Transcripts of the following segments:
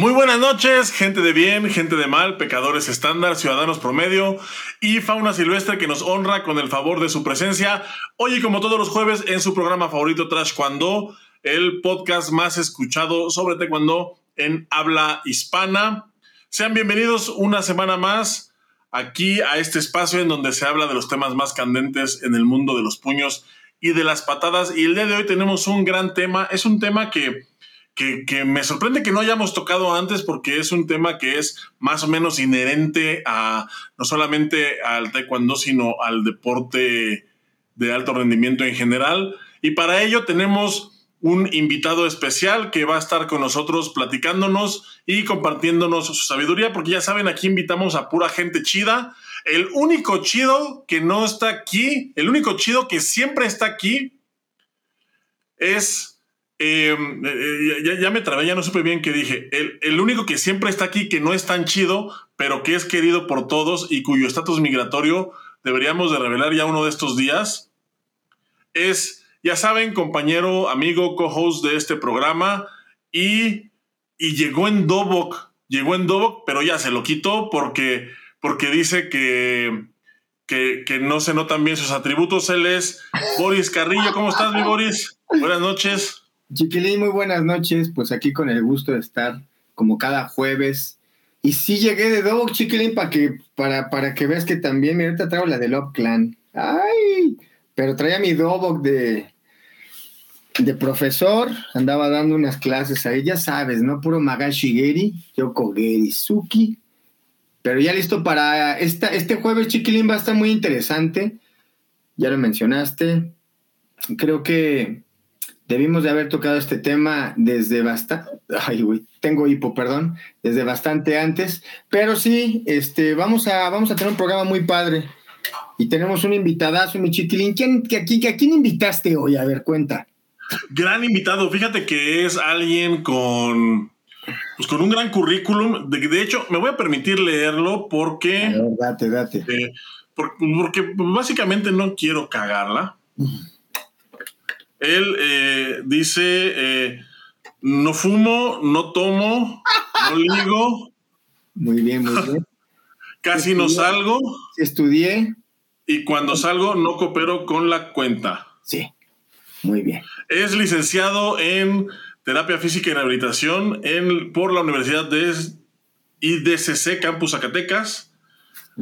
Muy buenas noches, gente de bien, gente de mal, pecadores estándar, ciudadanos promedio y fauna silvestre que nos honra con el favor de su presencia. Hoy, como todos los jueves, en su programa favorito Trash Cuando, el podcast más escuchado sobre Taekwondo en habla hispana. Sean bienvenidos una semana más aquí a este espacio en donde se habla de los temas más candentes en el mundo de los puños y de las patadas. Y el día de hoy tenemos un gran tema. Es un tema que que, me sorprende que no hayamos tocado antes porque es un tema que es más o menos inherente a no solamente al taekwondo, sino al deporte de alto rendimiento en general. Y para ello tenemos un invitado especial que va a estar con nosotros platicándonos y compartiéndonos su sabiduría, porque ya saben, aquí invitamos a pura gente chida. El único chido que no está aquí, el único chido que siempre está aquí es eh, eh, ya, me trabé, ya no supe bien qué dije. El, único que siempre está aquí, que no es tan chido, pero que es querido por todos y cuyo estatus migratorio deberíamos de revelar ya uno de estos días, es, ya saben, compañero, amigo, co-host de este programa y, y llegó en Dobok, llegó en Dobok, pero ya se lo quitó porque, porque dice que, que, que no se notan bien sus atributos. Él es Boris Carrillo. ¿Cómo estás, mi Boris? Buenas noches. Chiquilín, muy buenas noches. Pues aquí con el gusto de estar como cada jueves. Y sí llegué de Dog, Chiquilín, para que, para, para que veas que también, mira, ahorita traigo la de Love Clan. ¡Ay! Pero traía mi Dobok de, de profesor, andaba dando unas clases ahí, ya sabes, ¿no? Puro Magashigeri, Yoko Suki. Pero ya listo para esta, este jueves, Chiquilín, va a estar muy interesante. Ya lo mencionaste. Creo que Debimos de haber tocado este tema desde bastante, ay, güey, tengo hipo, perdón, desde bastante antes, pero sí, este, vamos a, vamos a tener un programa muy padre y tenemos un invitadazo, mi chiquilín. ¿Quién, que aquí, que, ¿A quién invitaste hoy? A ver, cuenta. Gran invitado, fíjate que es alguien con, pues con un gran currículum. De, de hecho, me voy a permitir leerlo porque. Ver, date, date. Eh, porque básicamente no quiero cagarla. Él eh, dice, eh, no fumo, no tomo, no ligo. Muy bien, muy bien. Casi no salgo. Estudié. Y cuando salgo no coopero con la cuenta. Sí, muy bien. Es licenciado en terapia física y rehabilitación en, por la Universidad de IDCC Campus Zacatecas.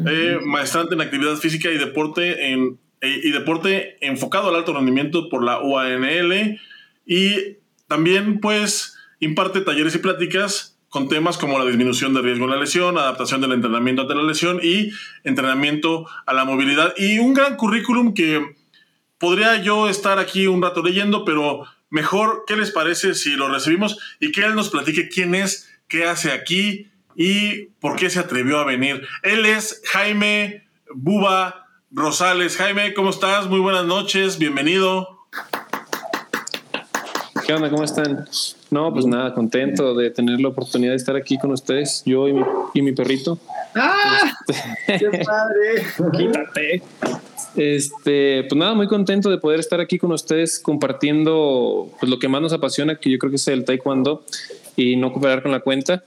Eh, maestrante en actividad física y deporte en y deporte enfocado al alto rendimiento por la UANL y también pues imparte talleres y pláticas con temas como la disminución de riesgo de la lesión, adaptación del entrenamiento ante la lesión y entrenamiento a la movilidad y un gran currículum que podría yo estar aquí un rato leyendo, pero mejor, ¿qué les parece si lo recibimos y que él nos platique quién es, qué hace aquí y por qué se atrevió a venir? Él es Jaime Buba Rosales. Jaime, ¿cómo estás? Muy buenas noches, bienvenido. ¿Qué onda? ¿Cómo están? No, pues nada, contento de tener la oportunidad de estar aquí con ustedes, yo y mi, y mi perrito. ¡Ah! Este, ¡Qué padre! Quítate. Este, pues nada, muy contento de poder estar aquí con ustedes compartiendo pues, lo que más nos apasiona, que yo creo que es el taekwondo y no cooperar con la cuenta.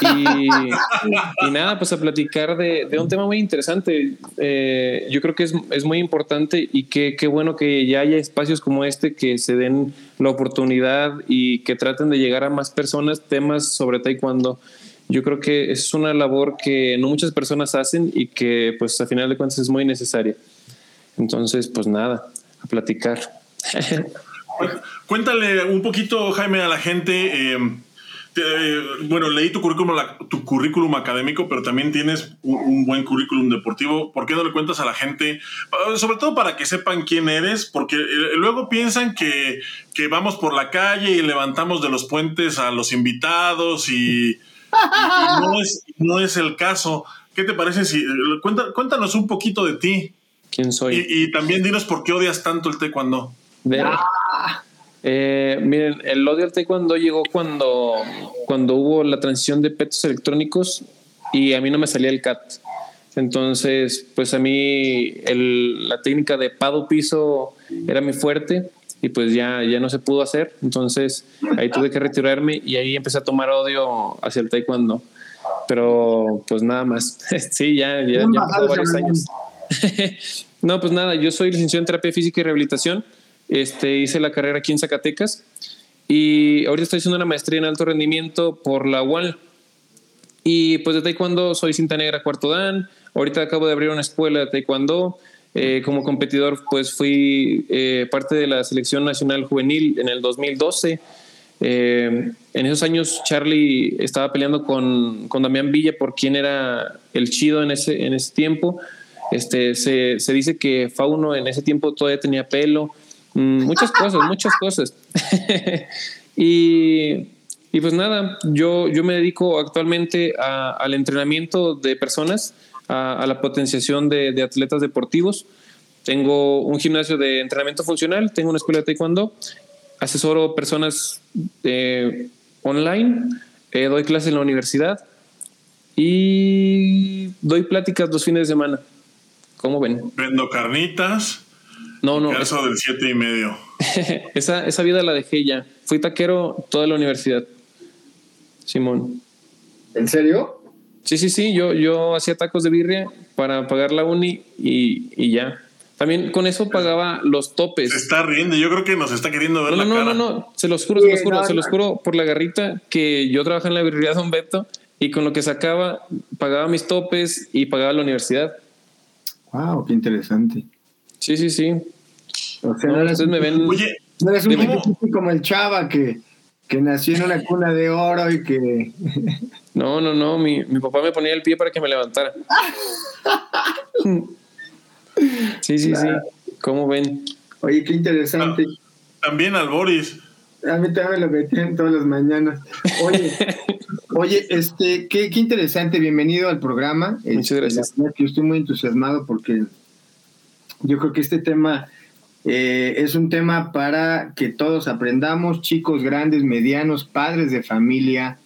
Y, nada, pues a platicar de, un tema muy interesante. Eh, yo creo que es, muy importante y qué bueno que ya haya espacios como este que se den la oportunidad y que traten de llegar a más personas temas sobre taekwondo. Yo creo que es una labor que no muchas personas hacen y que pues a final de cuentas es muy necesaria. Entonces, pues nada, a platicar. Cuéntale un poquito, Jaime, a la gente. Eh, bueno, leí tu currículum, tu currículum académico, pero también tienes un, buen currículum deportivo. ¿Por qué no le cuentas a la gente? Ah, sobre todo para que sepan quién eres, porque eh, luego piensan que, vamos por la calle y levantamos de los puentes a los invitados y, no, es, el caso. ¿Qué te parece si eh, cuéntanos un poquito de ti? ¿Quién soy? Y, también dinos por qué odias tanto el taekwondo. Eh, miren, el odio al taekwondo llegó cuando, cuando hubo la transición de petos electrónicos y a mí no me salía el CAT. Entonces, pues a mí la técnica de pado piso era muy fuerte. y pues ya, ya no se pudo hacer. Entonces ahí tuve que retirarme y ahí empecé a tomar odio hacia el taekwondo. Pero pues nada más. sí, ya, ya, ya varios años. no, pues nada, yo soy licenciado en terapia física y rehabilitación. Este, hice la carrera aquí en Zacatecas y ahorita estoy haciendo una maestría en alto rendimiento por la UAL. Y pues de taekwondo soy cinta negra cuarto dan. Ahorita acabo de abrir una escuela de taekwondo. Eh, como competidor, pues fui eh, parte de la selección nacional juvenil en el 2012. Eh, en esos años Charlie estaba peleando con, con, Damián Villa por quién era el chido en ese, en ese tiempo. Este, se, se dice que Fauno en ese tiempo todavía tenía pelo. Mm, muchas cosas, muchas cosas. y, y, pues nada, yo, yo me dedico actualmente al entrenamiento de personas a, la potenciación de, atletas deportivos. Tengo un gimnasio de entrenamiento funcional, tengo una escuela de taekwondo, asesoro personas eh, online, eh, doy clases en la universidad y doy pláticas dos fines de semana. ¿Cómo ven? Vendo carnitas. No, no. Eso del siete y medio. esa, esa vida la dejé ya. Fui taquero toda la universidad. Simón. ¿En serio? Sí, sí, sí, yo, yo hacía tacos de birria para pagar la uni y, ya. También con eso pagaba los topes. Se está riendo, yo creo que nos está queriendo ver no, la no, cara. No, no, no, se los juro, se los juro, se los juro por la garrita que yo trabajaba en la birrería Don Beto y con lo que sacaba pagaba mis topes y pagaba la universidad. Wow, qué interesante. Sí, sí, sí. O sea, no, me ven. Oye, no eres un como el Chava que que nació en una cuna de oro y que... No, no, no, mi, mi papá me ponía el pie para que me levantara. sí, sí, sí. ¿Cómo ven? Oye, qué interesante. también al Boris. A mí también me lo metían todas las mañanas. Oye, oye, este, qué, qué interesante. Bienvenido al programa. Muchas este, gracias. Yo estoy muy entusiasmado porque yo creo que este tema eh, es un tema para que todos aprendamos, chicos grandes, medianos, padres de familia,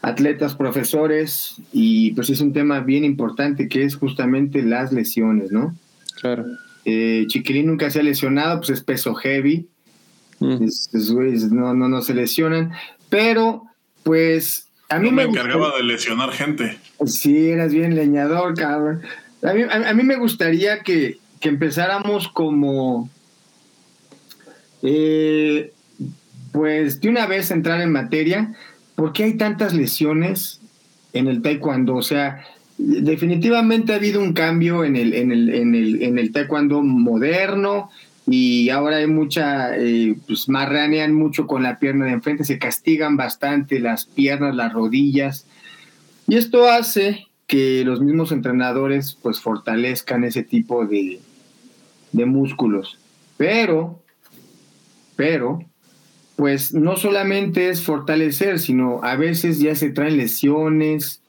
atletas, profesores, y pues es un tema bien importante que es justamente las lesiones, ¿no? Claro. Eh, Chiquilín nunca se ha lesionado, pues es peso heavy, mm. no, no, no se lesionan, pero pues a mí me, encargaba de lesionar gente. Sí, eras bien leñador, cabrón. A mí, a mí me gustaría que, que empezáramos como, eh, pues de una vez entrar en materia, ¿por qué hay tantas lesiones en el taekwondo? O sea, definitivamente ha habido un cambio en el, en el, en el, en el taekwondo moderno y ahora hay mucha, eh, pues marranean mucho con la pierna de enfrente, se castigan bastante las piernas, las rodillas. Y esto hace que los mismos entrenadores pues fortalezcan ese tipo de, de músculos. Pero, pero, pues no solamente es fortalecer, sino a veces ya se traen lesiones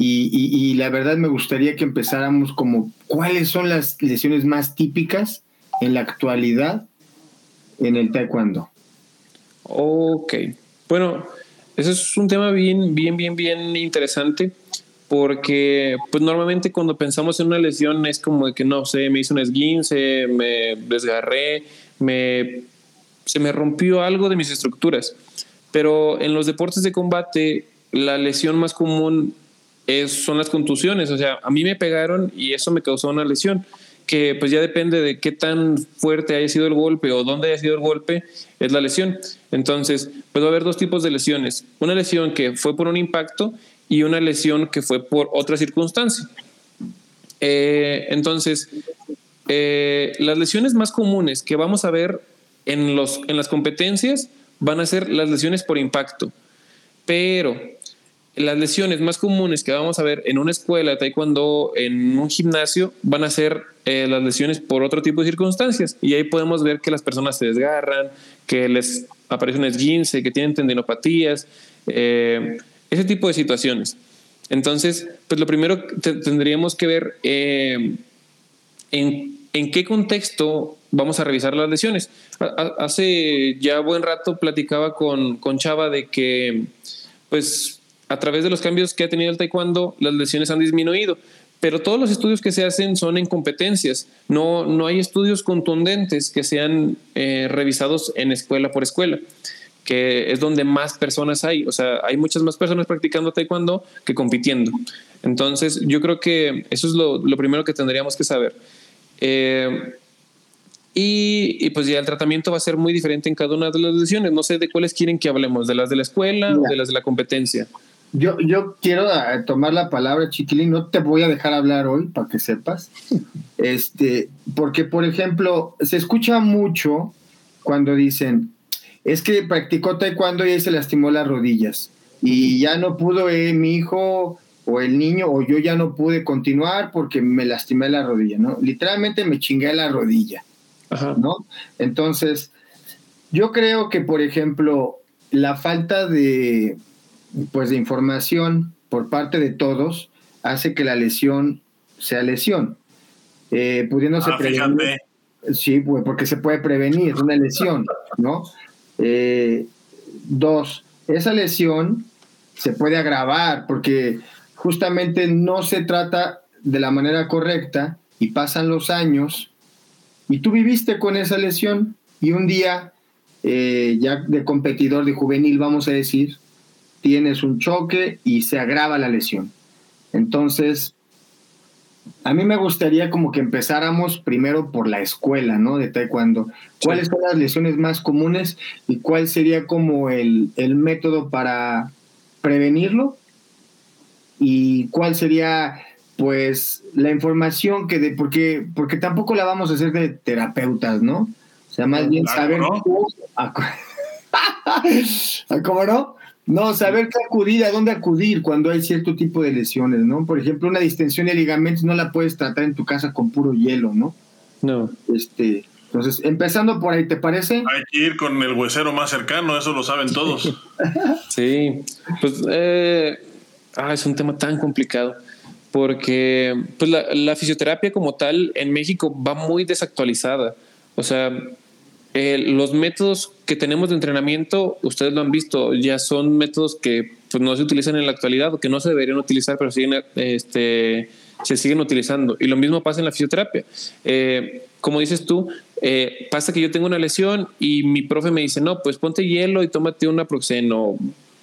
y, la verdad me gustaría que empezáramos como cuáles son las lesiones más típicas en la actualidad en el taekwondo. Ok, bueno, eso es un tema bien, bien, bien, bien interesante porque pues normalmente cuando pensamos en una lesión es como de que no sé, me hizo un esguince, me desgarré, me, se me rompió algo de mis estructuras. Pero en los deportes de combate la lesión más común es, son las contusiones, o sea, a mí me pegaron y eso me causó una lesión que pues ya depende de qué tan fuerte haya sido el golpe o dónde haya sido el golpe, es la lesión. Entonces, pues va a haber dos tipos de lesiones. Una lesión que fue por un impacto y una lesión que fue por otra circunstancia. Eh, entonces, eh, las lesiones más comunes que vamos a ver en, los, en las competencias van a ser las lesiones por impacto, pero las lesiones más comunes que vamos a ver en una escuela de taekwondo, en un gimnasio, van a ser eh, las lesiones por otro tipo de circunstancias. Y ahí podemos ver que las personas se desgarran, que les aparece un esguince, que tienen tendinopatías. Ese tipo de situaciones. Entonces, pues lo primero tendríamos que ver eh, en, en, qué contexto vamos a revisar las lesiones. hace ya buen rato platicaba con, con Chava de que, pues, a través de los cambios que ha tenido el taekwondo, las lesiones han disminuido, pero todos los estudios que se hacen son en competencias. No, no hay estudios contundentes que sean eh, revisados en escuela por escuela, que es donde más personas hay. O sea, hay muchas más personas practicando taekwondo que compitiendo. Entonces, yo creo que eso es lo, lo primero que tendríamos que saber. Eh, y, pues ya el tratamiento va a ser muy diferente en cada una de las lesiones. No sé de cuáles quieren que hablemos, de las de la escuela o de las de la competencia. Yo, yo quiero eh, tomar la palabra, Chiquilín, no te voy a dejar hablar hoy para que sepas. Este, porque, por ejemplo, se escucha mucho cuando dicen, es que practicó taekwondo y ahí se lastimó las rodillas. Y ya no pudo eh, mi hijo o el niño o yo ya no pude continuar porque me lastimé la rodilla, ¿no? Literalmente me chingué la rodilla, ¿no? Entonces, yo creo que, por ejemplo, la falta de, pues, de información por parte de todos hace que la lesión sea lesión. Eh, pudiéndose ah, prevenir. Sí, pues, porque se puede prevenir una lesión, ¿no? Eh, dos, esa lesión se puede agravar porque justamente no se trata de la manera correcta y pasan los años y tú viviste con esa lesión y un día eh, ya de competidor de juvenil, vamos a decir, tienes un choque y se agrava la lesión. Entonces, a mí me gustaría como que empezáramos primero por la escuela, ¿no? De taekwondo. ¿Cuáles son las lesiones más comunes y cuál sería como el, el método para prevenirlo? ¿Y cuál sería pues la información que de porque porque tampoco la vamos a hacer de terapeutas, ¿no? O sea, más bien saber ¿Cómo no? No, saber qué acudir, a dónde acudir cuando hay cierto tipo de lesiones, ¿no? Por ejemplo, una distensión de ligamentos no la puedes tratar en tu casa con puro hielo, ¿no? No. Este, entonces, empezando por ahí, ¿te parece? Hay que ir con el huesero más cercano, eso lo saben todos. sí, pues eh, ah, es un tema tan complicado porque pues la, la, fisioterapia como tal en México va muy desactualizada. O sea, eh, los métodos que tenemos de entrenamiento, ustedes lo han visto, ya son métodos que pues, no se utilizan en la actualidad o que no se deberían utilizar, pero siguen, este, se siguen utilizando. Y lo mismo pasa en la fisioterapia. Eh, como dices tú, eh, pasa que yo tengo una lesión y mi profe me dice, no, pues ponte hielo y tómate una proxeno,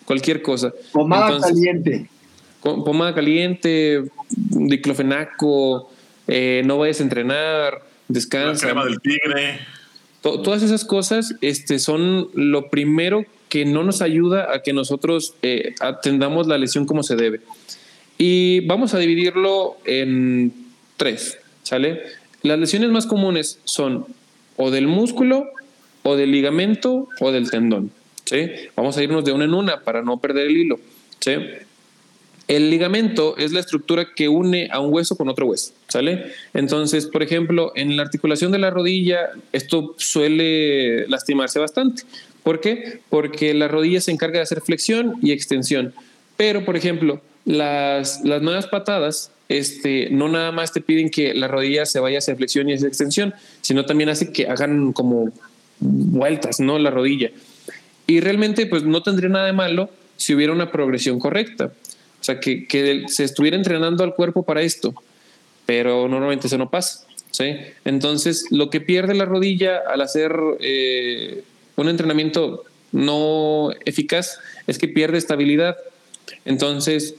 cualquier cosa. Pomada caliente. Pomada caliente, diclofenaco, no vayas a entrenar, descansa. La crema del tigre todas esas cosas este, son lo primero que no nos ayuda a que nosotros eh, atendamos la lesión como se debe. Y vamos a dividirlo en tres, ¿sale? Las lesiones más comunes son o del músculo, o del ligamento, o del tendón, ¿sí? Vamos a irnos de una en una para no perder el hilo, ¿sí? El ligamento es la estructura que une a un hueso con otro hueso, ¿sale? Entonces, por ejemplo, en la articulación de la rodilla, esto suele lastimarse bastante. ¿Por qué? Porque la rodilla se encarga de hacer flexión y extensión. Pero, por ejemplo, las, las nuevas patadas este, no nada más te piden que la rodilla se vaya hacia flexión y hacia extensión, sino también hace que hagan como vueltas, ¿no? La rodilla. Y realmente, pues no tendría nada de malo si hubiera una progresión correcta. O sea, que, se estuviera entrenando al cuerpo para esto, pero normalmente eso no pasa. ¿sí? Entonces, lo que pierde la rodilla al hacer eh, un entrenamiento no eficaz es que pierde estabilidad. Entonces,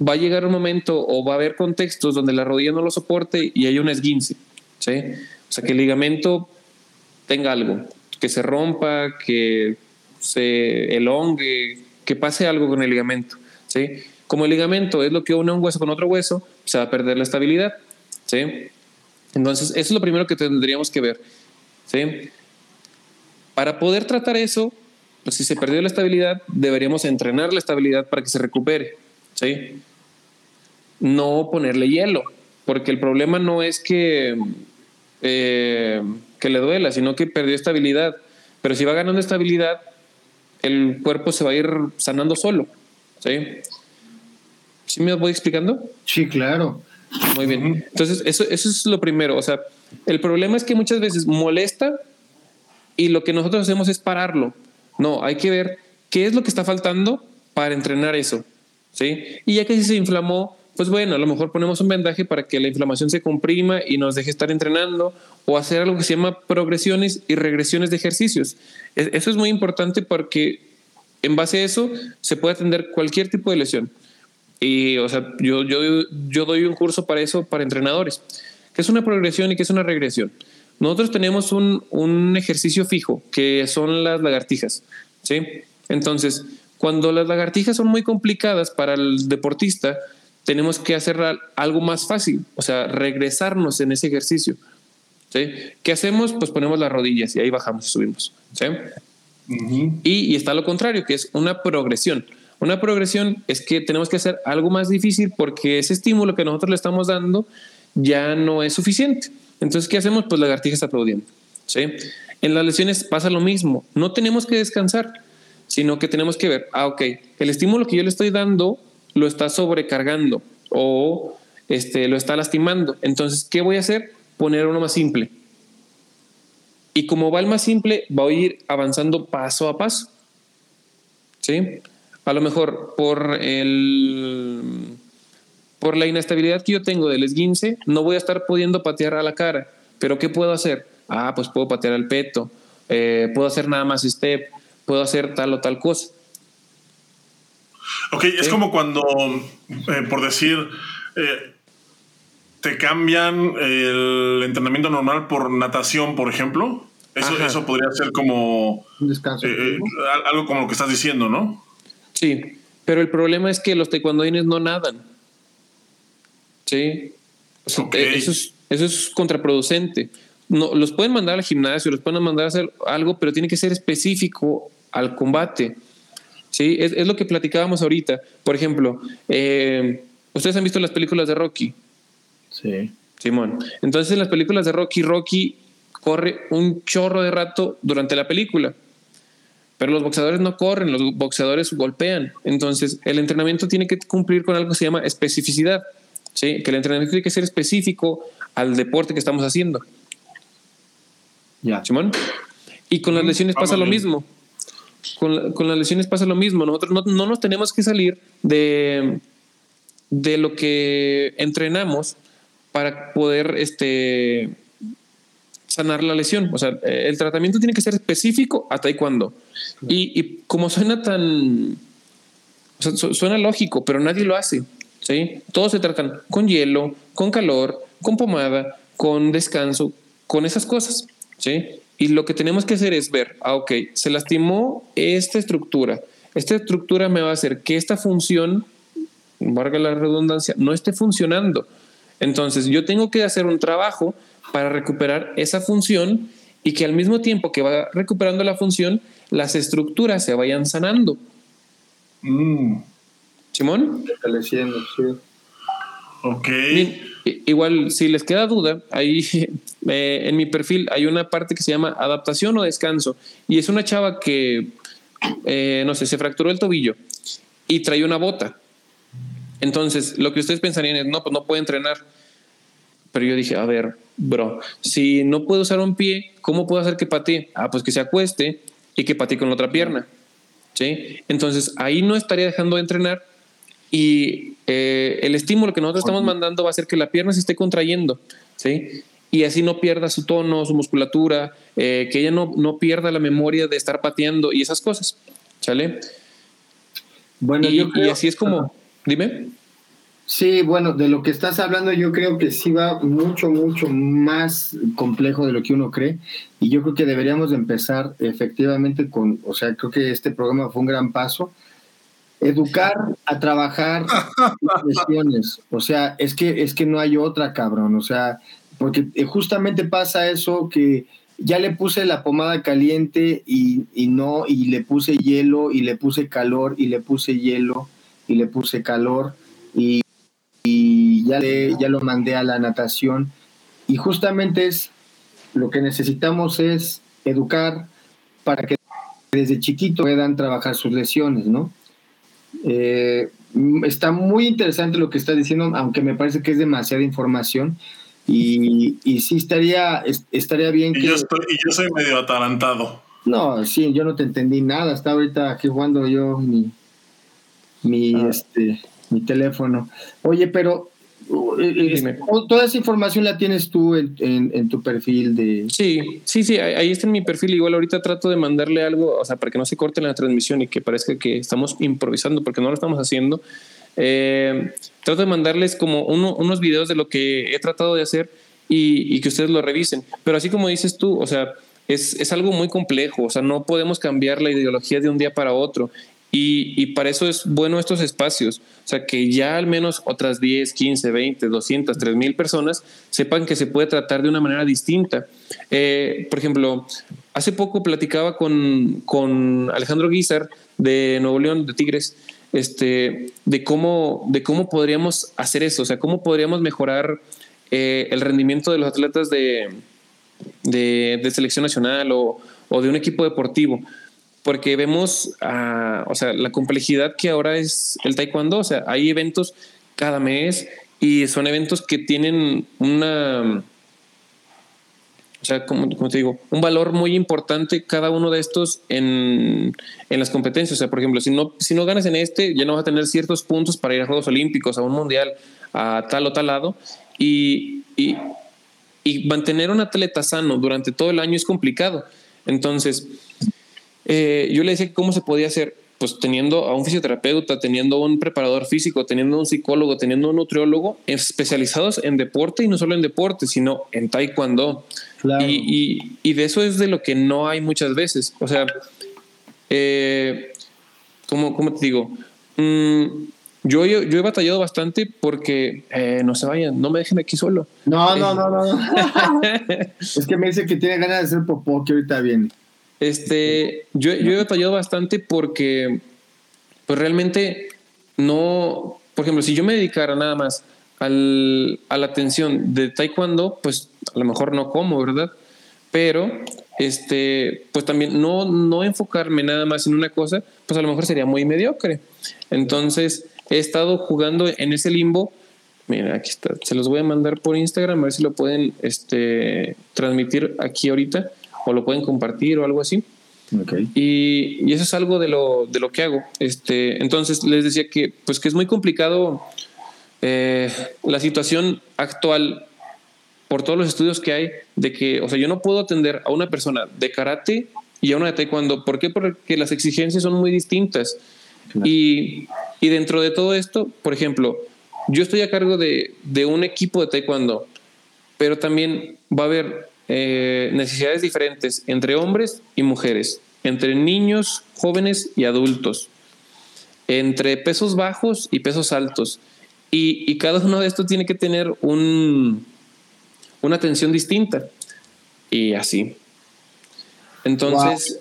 va a llegar un momento o va a haber contextos donde la rodilla no lo soporte y hay un esguince. ¿sí? O sea, que el ligamento tenga algo, que se rompa, que se elongue, que pase algo con el ligamento. ¿Sí? Como el ligamento es lo que une un hueso con otro hueso, se va a perder la estabilidad, ¿sí? Entonces, eso es lo primero que tendríamos que ver, ¿sí? Para poder tratar eso, pues si se perdió la estabilidad, deberíamos entrenar la estabilidad para que se recupere, ¿sí? No ponerle hielo, porque el problema no es que, eh, que le duela, sino que perdió estabilidad. Pero si va ganando estabilidad, el cuerpo se va a ir sanando solo. ¿Sí? ¿Sí me voy explicando? Sí, claro. Muy bien. Entonces, eso, eso es lo primero. O sea, el problema es que muchas veces molesta y lo que nosotros hacemos es pararlo. No, hay que ver qué es lo que está faltando para entrenar eso. ¿Sí? Y ya que si se inflamó, pues bueno, a lo mejor ponemos un vendaje para que la inflamación se comprima y nos deje estar entrenando o hacer algo que se llama progresiones y regresiones de ejercicios. Eso es muy importante porque en base a eso se puede atender cualquier tipo de lesión. Y, o sea, yo, yo, yo doy un curso para eso, para entrenadores, que es una progresión y que es una regresión. Nosotros tenemos un, un ejercicio fijo, que son las lagartijas, ¿sí? Entonces, cuando las lagartijas son muy complicadas para el deportista, tenemos que hacer algo más fácil, o sea, regresarnos en ese ejercicio. ¿sí? ¿Qué hacemos? Pues ponemos las rodillas y ahí bajamos y subimos. ¿sí? Y, está lo contrario, que es una progresión. Una progresión es que tenemos que hacer algo más difícil porque ese estímulo que nosotros le estamos dando ya no es suficiente. Entonces, ¿qué hacemos? Pues lagartijas aplaudiendo. ¿sí? En las lesiones pasa lo mismo. No tenemos que descansar, sino que tenemos que ver, ah, ok, el estímulo que yo le estoy dando lo está sobrecargando o este, lo está lastimando. Entonces, ¿qué voy a hacer? Poner uno más simple. Y como va el más simple, va a ir avanzando paso a paso. ¿Sí? A lo mejor por el por la inestabilidad que yo tengo del esguince, no voy a estar pudiendo patear a la cara. Pero ¿qué puedo hacer? Ah, pues puedo patear al peto, eh, puedo hacer nada más step, puedo hacer tal o tal cosa. Ok, es como cuando, eh, por decir, eh, te cambian el entrenamiento normal por natación, por ejemplo. Eso, eso podría ser como eh, algo como lo que estás diciendo, ¿no? Sí, pero el problema es que los taekwondoines no nadan. Sí. eso, es, eso es contraproducente. No, los pueden mandar al gimnasio, los pueden mandar a hacer algo, pero tiene que ser específico al combate. Sí, es, lo que platicábamos ahorita. Por ejemplo, eh, ustedes han visto las películas de Rocky. Sí. Simón. Entonces, en las películas de Rocky, Rocky corre un chorro de rato durante la película. Pero los boxeadores no corren, los boxeadores golpean. Entonces, el entrenamiento tiene que cumplir con algo que se llama especificidad. ¿sí? Que el entrenamiento tiene que ser específico al deporte que estamos haciendo. Ya. Simón. Y con las lesiones pasa lo mismo con, con, las lesiones pasa lo mismo. Nosotros no, no, nos tenemos que salir de, de lo que entrenamos para poder este, sanar la lesión. O sea, el tratamiento tiene que ser específico a taekwondo. Y, y como suena tan... O sea, suena lógico, pero nadie lo hace. ¿sí? Todos se tratan con hielo, con calor, con pomada, con descanso, con esas cosas. ¿sí? Y lo que tenemos que hacer es ver, ah, ok, se lastimó esta estructura. Esta estructura me va a hacer que esta función, valga la redundancia, no esté funcionando. Entonces yo tengo que hacer un trabajo para recuperar esa función y que al mismo tiempo que va recuperando la función, las estructuras se vayan sanando. Mm. Simón. Ok. igual, si les queda duda, ahí eh, en mi perfil hay una parte que se llama adaptación o descanso. Y es una chava que, eh, no sé, se fracturó el tobillo y trae una bota. Entonces, lo que ustedes pensarían es, no, pues no puede entrenar. Pero yo dije, a ver, bro, si no puedo usar un pie, ¿cómo puedo hacer que patee? Ah, pues que se acueste y que patee con la otra pierna. ¿Sí? Entonces, ahí no estaría dejando de entrenar y eh, el estímulo que nosotros estamos mandando va a hacer que la pierna se esté contrayendo, ¿sí? Y así no pierda su tono, su musculatura, eh, que ella no, no pierda la memoria de estar pateando y esas cosas, ¿sale? Bueno, y, y así es como, dime. Sí, bueno, de lo que estás hablando yo creo que sí va mucho, mucho más complejo de lo que uno cree y yo creo que deberíamos empezar efectivamente con, o sea, creo que este programa fue un gran paso educar a trabajar lesiones. O sea, es que, es que no hay otra, cabrón. O sea, porque eh, justamente pasa eso que ya le puse la pomada caliente y, no, y le puse hielo, y le puse calor, y le puse hielo, y le puse calor, y, y ya, le, ya lo mandé a la natación. Y justamente es lo que necesitamos es educar para que desde chiquito puedan trabajar sus lesiones, ¿no? Eh, está muy interesante lo que está diciendo, aunque me parece que es demasiada información. Y, y sí estaría, estaría bien y que... Yo y yo soy medio atarantado. No, sí, yo no te entendí nada. Hasta ahorita aquí jugando yo mi... mi ah. este... mi teléfono. Oye, pero eh, eh, toda esa información la tienes tú en, tu perfil de... Sí, sí, sí, ahí está en mi perfil. Igual ahorita trato de mandarle algo, o sea, para que no se corte la transmisión y que parezca que estamos improvisando, porque no lo estamos haciendo. Eh, trato de mandarles como unos videos de lo que he tratado de hacer y, que ustedes lo revisen. Pero así como dices tú, o sea, es, es, algo muy complejo, o sea, no podemos cambiar la ideología de un día para otro. Y, para eso es bueno estos espacios. O sea, que ya al menos otras 10, 15, 20, 200, 3 mil personas sepan que se puede tratar de una manera distinta. Eh, por ejemplo, hace poco platicaba con, con Alejandro Guizar de Nuevo León, de Tigres, este, de, cómo, de cómo podríamos hacer eso, o sea, cómo podríamos mejorar eh, el rendimiento de los atletas de, de, de selección nacional o, o de un equipo deportivo porque vemos, o sea, la complejidad que ahora es el taekwondo, o sea, hay eventos cada mes y son eventos que tienen una, o sea, como, te digo, un valor muy importante cada uno de estos en, en, las competencias. O sea, por ejemplo, si no, si no ganas en este, ya no vas a tener ciertos puntos para ir a Juegos Olímpicos, a un Mundial, a tal o tal lado. Y, y mantener un atleta sano durante todo el año es complicado. Entonces, eh, yo le decía cómo se podía hacer, pues teniendo a un fisioterapeuta, teniendo un preparador físico, teniendo un psicólogo, teniendo un nutriólogo especializados en deporte y no solo en deporte, sino en taekwondo. Y, y, de eso es de lo que no hay muchas veces. O sea, eh, ¿cómo, te digo? Mm, yo, yo, he batallado bastante porque eh, no se vayan, no me dejen aquí solo. No, no, no, no. es que me dice que tiene ganas de hacer popó, que ahorita viene. Este, yo, yo he batallado bastante porque, pues realmente no, por ejemplo, si yo me dedicara nada más al, a la atención de taekwondo, pues a lo mejor no como, ¿verdad? Pero, este, pues también no, no enfocarme nada más en una cosa, pues a lo mejor sería muy mediocre. Entonces, he estado jugando en ese limbo. Mira, aquí está. Se los voy a mandar por Instagram, a ver si lo pueden este, transmitir aquí ahorita o lo pueden compartir o algo así. Y, eso es algo de lo, de lo que hago. Este, entonces les decía que, pues que es muy complicado eh, la situación actual por todos los estudios que hay de que, o sea, yo no puedo atender a una persona de karate y a una de taekwondo. ¿Por qué? Porque las exigencias son muy distintas. Y, y, dentro de todo esto, por ejemplo, yo estoy a cargo de, de un equipo de taekwondo, pero también va a haber eh, necesidades diferentes entre hombres y mujeres, entre niños, jóvenes y adultos, entre pesos bajos y pesos altos. Y, cada uno de estos tiene que tener un, una atención distinta. Y así. Entonces,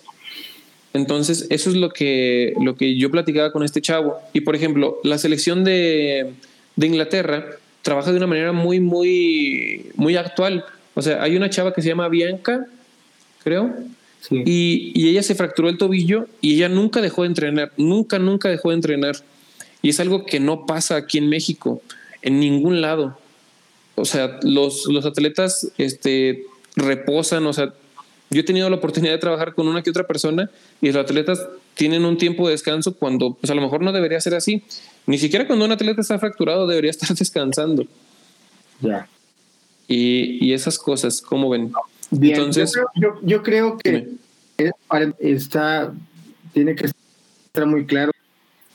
entonces eso es lo que, lo que yo platicaba con este chavo. Y por ejemplo, la selección de, de Inglaterra trabaja de una manera muy, muy, muy actual o sea, hay una chava que se llama Bianca, creo, y, ella se fracturó el tobillo y ella nunca dejó de entrenar, nunca, nunca dejó de entrenar. Y es algo que no pasa aquí en México, en ningún lado. O sea, los, los atletas este, reposan, o sea, yo he tenido la oportunidad de trabajar con una que otra persona y los atletas tienen un tiempo de descanso cuando pues a lo mejor no debería ser así. Ni siquiera cuando un atleta está fracturado debería estar descansando. Ya y, esas cosas, ¿cómo ven? Entonces, yo creo, que está, tiene que estar muy claro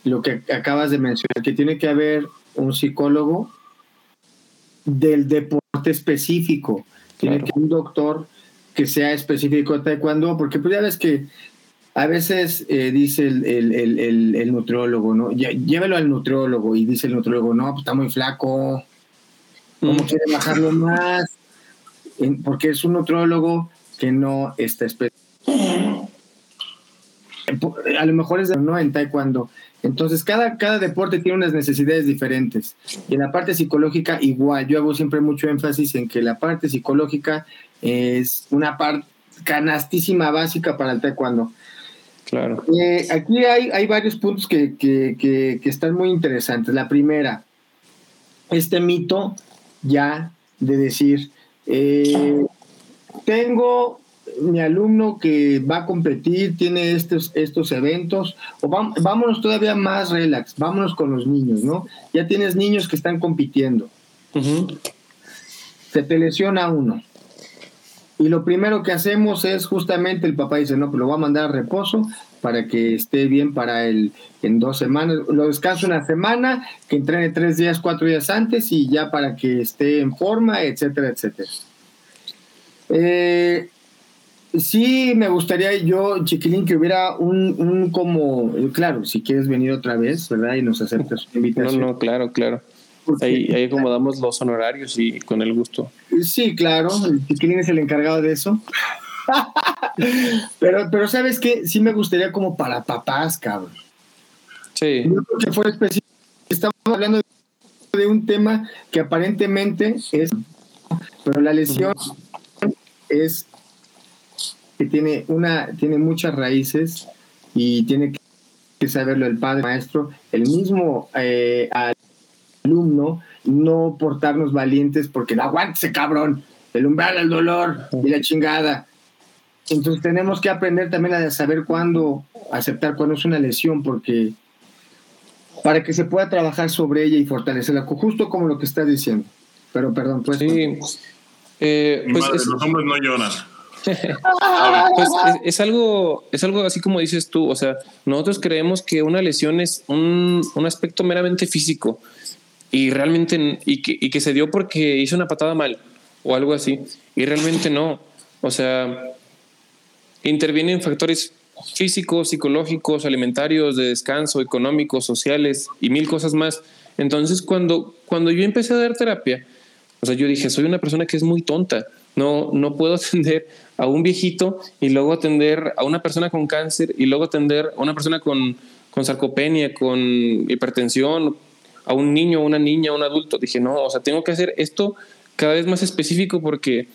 lo que acabas de mencionar, que tiene que haber un psicólogo del deporte específico, tiene que haber un doctor que sea específico de taekwondo, porque pues ya ves que a veces eh, dice el, el, el, el, nutriólogo, ¿no? Llévelo al nutriólogo y dice el nutriólogo, no, pues está muy flaco, ¿Cómo quiere bajarlo más? Porque es un nutrólogo que no está a lo mejor es de, no en taekwondo. Entonces, cada, cada deporte tiene unas necesidades diferentes. Y en la parte psicológica, igual. Yo hago siempre mucho énfasis en que la parte psicológica es una parte canastísima básica para el taekwondo. Claro. Eh, aquí hay, hay varios puntos que, que, que, que están muy interesantes. La primera, este mito ya de decir, eh, tengo mi alumno que va a competir, tiene estos, estos eventos, o vámonos todavía más relax, vámonos con los niños, ¿no? Ya tienes niños que están compitiendo. Se te lesiona uno. Y lo primero que hacemos es justamente el papá dice, no, pues lo voy a mandar a reposo para que esté bien para el en dos semanas. Lo descanso una semana, que entrene tres días, cuatro días antes y ya para que esté en forma, etcétera, etcétera. Eh, sí, me gustaría yo, Chiquilín, que hubiera un, un, como, claro, si quieres venir otra vez, ¿verdad? Y nos aceptas su invitación. No, no, claro, claro. Ahí, ahí, acomodamos los honorarios y con el gusto. Sí, claro, el Chiquilín es el encargado de eso. pero, pero sabes qué, sí me gustaría como para papás, cabrón. Sí. Yo creo que fue específico. Estamos hablando de un tema que aparentemente es, pero la lesión es que tiene una, tiene muchas raíces y tiene que saberlo el padre maestro, el mismo eh, alumno, no portarnos valientes porque no aguántese cabrón, el umbral el dolor y la chingada. Entonces tenemos que aprender también a saber cuándo aceptar cuándo es una lesión, porque para que se pueda trabajar sobre ella y fortalecerla, justo como lo que estás diciendo. Pero perdón, pues. Sí. Eh, pues los hombres no lloran. pues es, algo, es algo así como dices tú, o sea, nosotros creemos que una lesión es un, un aspecto meramente físico y realmente, y que, y que se dio porque hizo una patada mal o algo así, y realmente no, o sea, intervienen factores físicos, psicológicos, alimentarios, de descanso, económicos, sociales y mil cosas más. Entonces, cuando, cuando yo empecé a dar terapia, o sea, yo dije, soy una persona que es muy tonta. No, no puedo atender a un viejito y luego atender a una persona con cáncer y luego atender a una persona con, con sarcopenia, con hipertensión, a un niño, una niña, un adulto. Dije, no, o sea, tengo que hacer esto cada vez más específico porque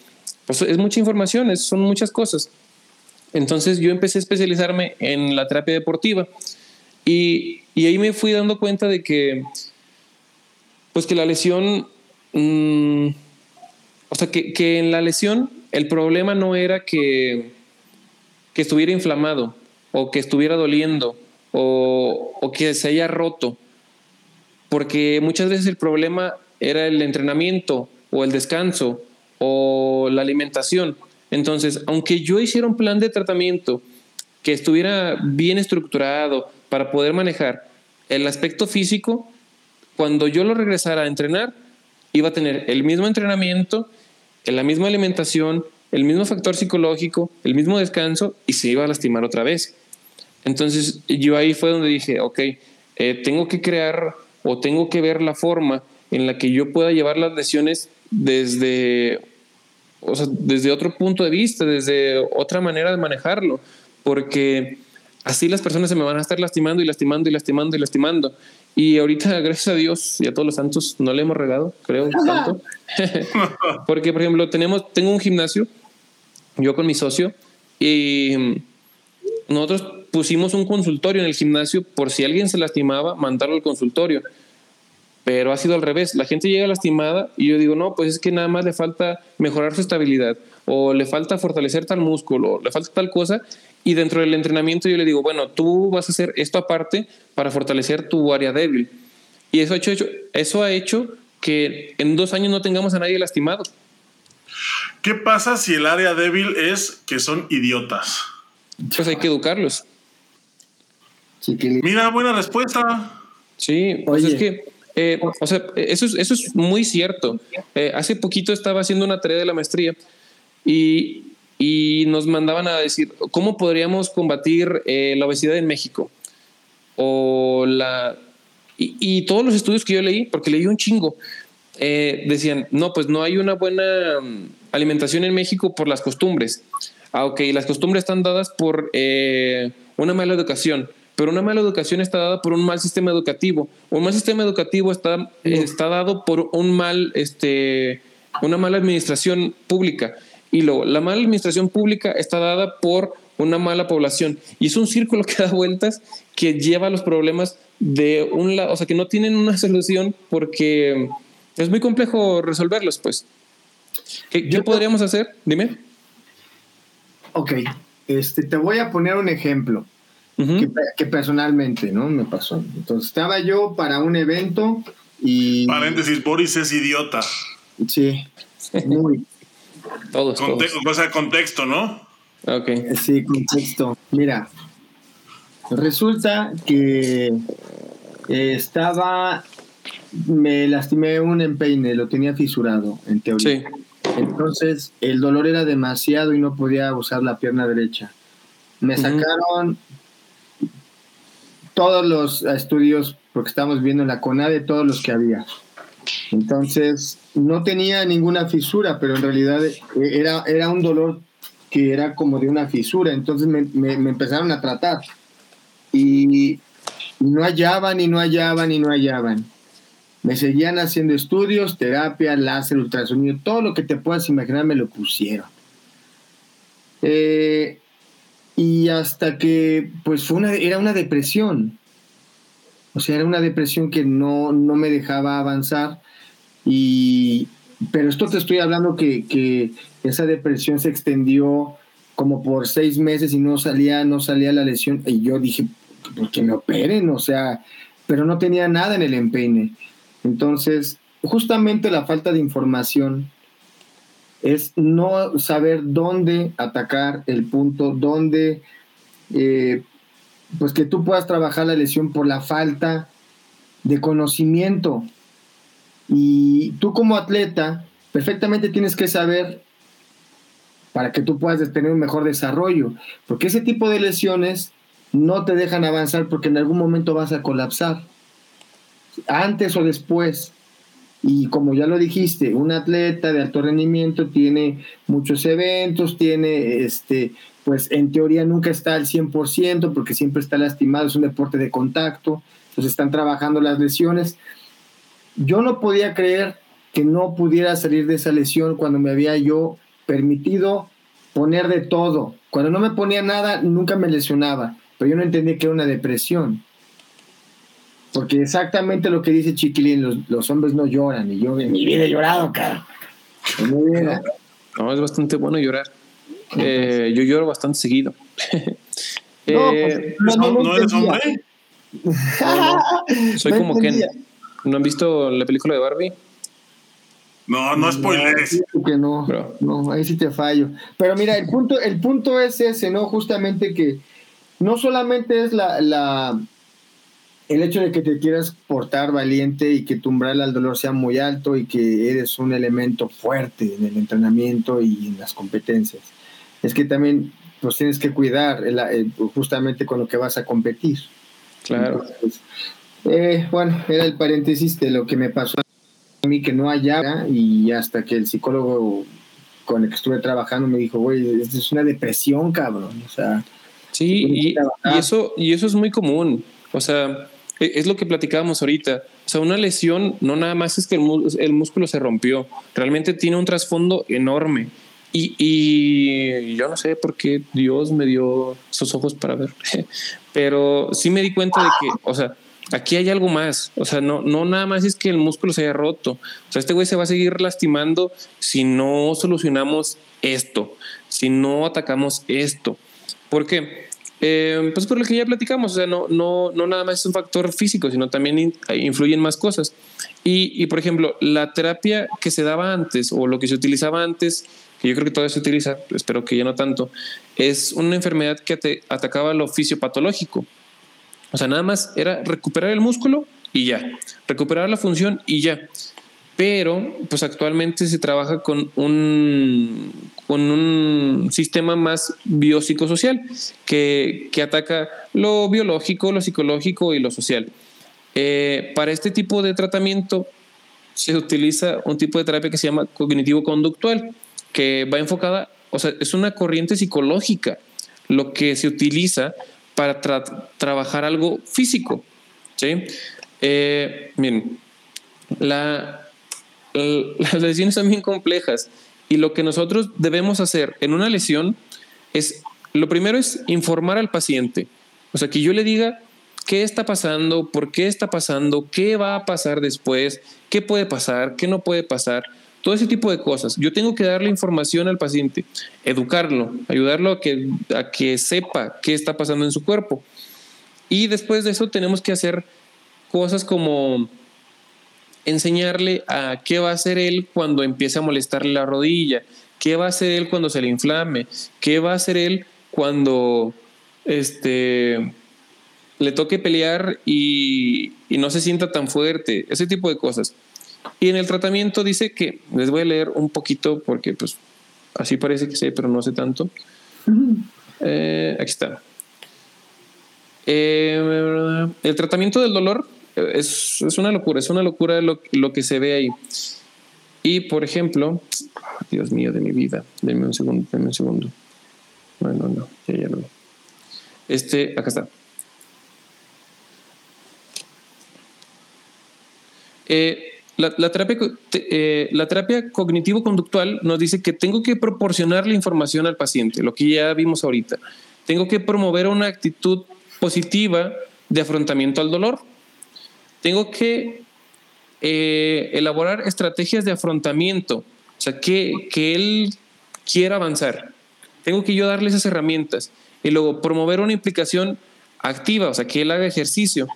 pues, es mucha información, son muchas cosas. Entonces yo empecé a especializarme en la terapia deportiva y, ahí me fui dando cuenta de que, pues que la lesión, mm, o sea, que, en la lesión el problema no era que, que estuviera inflamado o que estuviera doliendo o que se haya roto, porque muchas veces el problema era el entrenamiento o el descanso o la alimentación entonces, aunque yo hiciera un plan de tratamiento que estuviera bien estructurado para poder manejar el aspecto físico, cuando yo lo regresara a entrenar, iba a tener el mismo entrenamiento, la misma alimentación, el mismo factor psicológico, el mismo descanso y se iba a lastimar otra vez. Entonces yo ahí fue donde dije, ok, eh, tengo que crear o tengo que ver la forma en la que yo pueda llevar las lesiones desde o sea, desde otro punto de vista, desde otra manera de manejarlo, porque así las personas se me van a estar lastimando y lastimando y lastimando y lastimando. Y ahorita, gracias a Dios y a todos los santos, no le hemos regado, creo, tanto. porque, por ejemplo, tenemos, tengo un gimnasio, yo con mi socio, y nosotros pusimos un consultorio en el gimnasio por si alguien se lastimaba, mandarlo al consultorio pero ha sido al revés. La gente llega lastimada y yo digo, no, pues es que nada más le falta mejorar su estabilidad o le falta fortalecer tal músculo, o le falta tal cosa. Y dentro del entrenamiento yo le digo, bueno, tú vas a hacer esto aparte para fortalecer tu área débil. Y eso ha hecho, eso ha hecho que en dos años no tengamos a nadie lastimado. ¿Qué pasa si el área débil es que son idiotas? Pues hay que educarlos. Mira, buena respuesta. Sí, pues es que eh, o sea, eso es, eso es muy cierto. Eh, hace poquito estaba haciendo una tarea de la maestría y, y nos mandaban a decir cómo podríamos combatir eh, la obesidad en México. O la, y, todos los estudios que yo leí, porque leí un chingo, decían, no, pues no hay una buena mm, alimentación en México por las costumbres. Ah, ok, las costumbres están dadas por una mala educación pero una mala educación está dada por un mal sistema educativo. Un mal sistema educativo está, está dado por un mal, este, una mala administración pública. Y luego, la mala administración pública está dada por una mala población. Y es un círculo que da vueltas que lleva a los problemas de un lado, o sea, que no tienen una solución porque es muy complejo resolverlos, pues. ¿Qué, podríamos hacer? Dime. Ok, este, te voy a poner un ejemplo que, que personalmente, ¿no? Me pasó. Entonces, estaba yo para un evento y... Paréntesis, Boris es idiota. Sí, muy. Todos, Conte- todos. O sea, contexto, ¿no? Ok. Sí, contexto. Mira, resulta que eh, estaba, me lastimé un empeine, lo tenía fisurado, en teoría. Sí. Entonces, el dolor era demasiado y no podía usar la pierna derecha. Me sacaron todos los estudios, porque estábamos viendo en la CONADE todos los que había. Entonces, no tenía ninguna fisura, pero en realidad eh, era, era un dolor que era como de una fisura. Entonces me, me- me empezaron a tratar. Y no hallaban y no hallaban y no hallaban. Me seguían haciendo estudios, terapia, láser, ultrasonido, todo lo que te puedas imaginar me lo pusieron. Eh, y hasta que, pues, fue una, era una depresión. O sea, era una depresión que no, no me dejaba avanzar. Y, pero esto te estoy hablando que, que esa depresión se extendió como por seis meses y no salía, no salía la lesión. Y yo dije, pues que me operen, o sea, pero no tenía nada en el empeine. Entonces, justamente la falta de información es no saber dónde atacar el punto, dónde, eh, pues que tú puedas trabajar la lesión por la falta de conocimiento. Y tú como atleta, perfectamente tienes que saber para que tú puedas tener un mejor desarrollo, porque ese tipo de lesiones no te dejan avanzar porque en algún momento vas a colapsar, antes o después. Y como ya lo dijiste, un atleta de alto rendimiento tiene muchos eventos, tiene, este, pues en teoría nunca está al 100% porque siempre está lastimado, es un deporte de contacto, entonces están trabajando las lesiones. Yo no podía creer que no pudiera salir de esa lesión cuando me había yo permitido poner de todo. Cuando no me ponía nada, nunca me lesionaba, pero yo no entendía que era una depresión. Porque exactamente lo que dice Chiquilín, los, los hombres no lloran, y yo en mi vida he llorado, cara. Mi vida. No, es bastante bueno llorar. Eh, yo lloro bastante seguido. No, Eh, pues, ¿No, no, no no eres hombre? soy no como Ken. entendía. ¿No han visto la película de Barbie? No, no spoilers. Que no, Bro. no, ahí sí te fallo. Pero mira, el punto, el punto es ese, ¿no? Justamente que no solamente es la, la el hecho de que te quieras portar valiente y que tu umbral al dolor sea muy alto y que eres un elemento fuerte en el entrenamiento y en las competencias. Es que también pues tienes que cuidar el- el- justamente con lo que vas a competir. Claro. Entonces, eh, bueno, era el paréntesis de lo que me pasó a mí que no hallaba y hasta que el psicólogo con el que estuve trabajando me dijo, güey, esto es una depresión, cabrón. O sea, Sí, y, y eso, y eso es muy común. O sea, es lo que platicábamos ahorita. O sea, una lesión no nada más es que el, el músculo se rompió, realmente tiene un trasfondo enorme. Y, y yo no sé por qué Dios me dio esos ojos para ver, pero sí me di cuenta de que, o sea, aquí hay algo más. O sea, no, no nada más es que el músculo se haya roto. O sea, este güey se va a seguir lastimando si no solucionamos esto, si no atacamos esto. ¿Por qué? Eh, pues por lo que ya platicamos, o sea, no, no, no nada más es un factor físico, sino también in- influyen más cosas. Y, y, por ejemplo, la terapia que se daba antes o lo que se utilizaba antes, que yo creo que todavía se utiliza, espero que ya no tanto, es una enfermedad que ate- atacaba lo fisiopatológico. O sea, nada más era recuperar el músculo y ya, recuperar la función y ya. Pero, pues actualmente se trabaja con un, con un sistema más biopsicosocial que, que ataca lo biológico, lo psicológico y lo social. Eh, para este tipo de tratamiento se utiliza un tipo de terapia que se llama cognitivo-conductual, que va enfocada, o sea, es una corriente psicológica lo que se utiliza para tra- trabajar algo físico. ¿sí? Eh, miren, las lesiones son bien complejas y lo que nosotros debemos hacer en una lesión es, lo primero es informar al paciente. O sea, que yo le diga qué está pasando, por qué está pasando, qué va a pasar después, qué puede pasar, qué no puede pasar, todo ese tipo de cosas. Yo tengo que darle información al paciente, educarlo, ayudarlo a que, a que sepa qué está pasando en su cuerpo. Y después de eso tenemos que hacer cosas como enseñarle a qué va a hacer él cuando empiece a molestarle la rodilla, qué va a hacer él cuando se le inflame, qué va a hacer él cuando este, le toque pelear y, y no se sienta tan fuerte, ese tipo de cosas. Y en el tratamiento dice que, les voy a leer un poquito porque pues así parece que sé, pero no sé tanto. Eh, aquí está. Eh, el tratamiento del dolor es, es, una locura, es una locura lo, lo, que se ve ahí. Y por ejemplo, Dios mío de mi vida, denme un segundo, denme un segundo. Bueno, no, ya, ya no. Este, acá está. Eh, la, la, terapia, eh, la terapia cognitivo-conductual nos dice que tengo que proporcionarle información al paciente, lo que ya vimos ahorita. Tengo que promover una actitud positiva de afrontamiento al dolor. Tengo que eh, elaborar estrategias de afrontamiento, o sea, que, que él quiera avanzar. Tengo que yo darle esas herramientas y luego promover una implicación activa, o sea, que él haga ejercicio.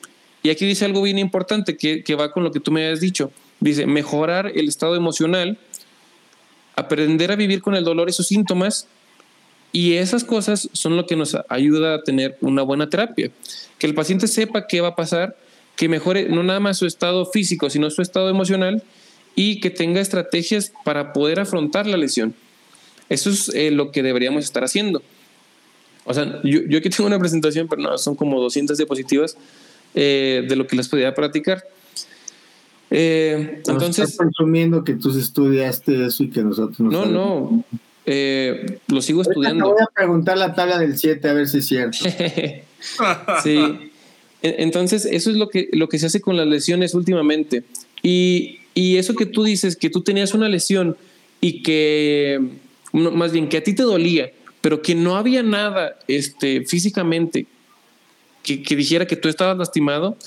Y aquí dice algo bien importante que, que va con lo que tú me has dicho. Dice, mejorar el estado emocional, aprender a vivir con el dolor y sus síntomas y esas cosas son lo que nos ayuda a tener una buena terapia. Que el paciente sepa qué va a pasar, que mejore no nada más su estado físico, sino su estado emocional y que tenga estrategias para poder afrontar la lesión. Eso es eh, lo que deberíamos estar haciendo. O sea, yo, yo, aquí tengo una presentación, pero no, son como 200 diapositivas eh, de lo que les podía platicar. Eh, entonces. Estás presumiendo que tú estudiaste eso y que nosotros no. No, no. Eh, lo sigo estudiando. Te voy a preguntar la tabla del 7 a ver si es cierto. sí. Entonces, eso es lo que, lo que se hace con las lesiones últimamente. Y, y eso que tú dices, que tú tenías una lesión y que, más bien, que a ti te dolía, pero que no había nada este, físicamente que, que dijera que tú estabas lastimado,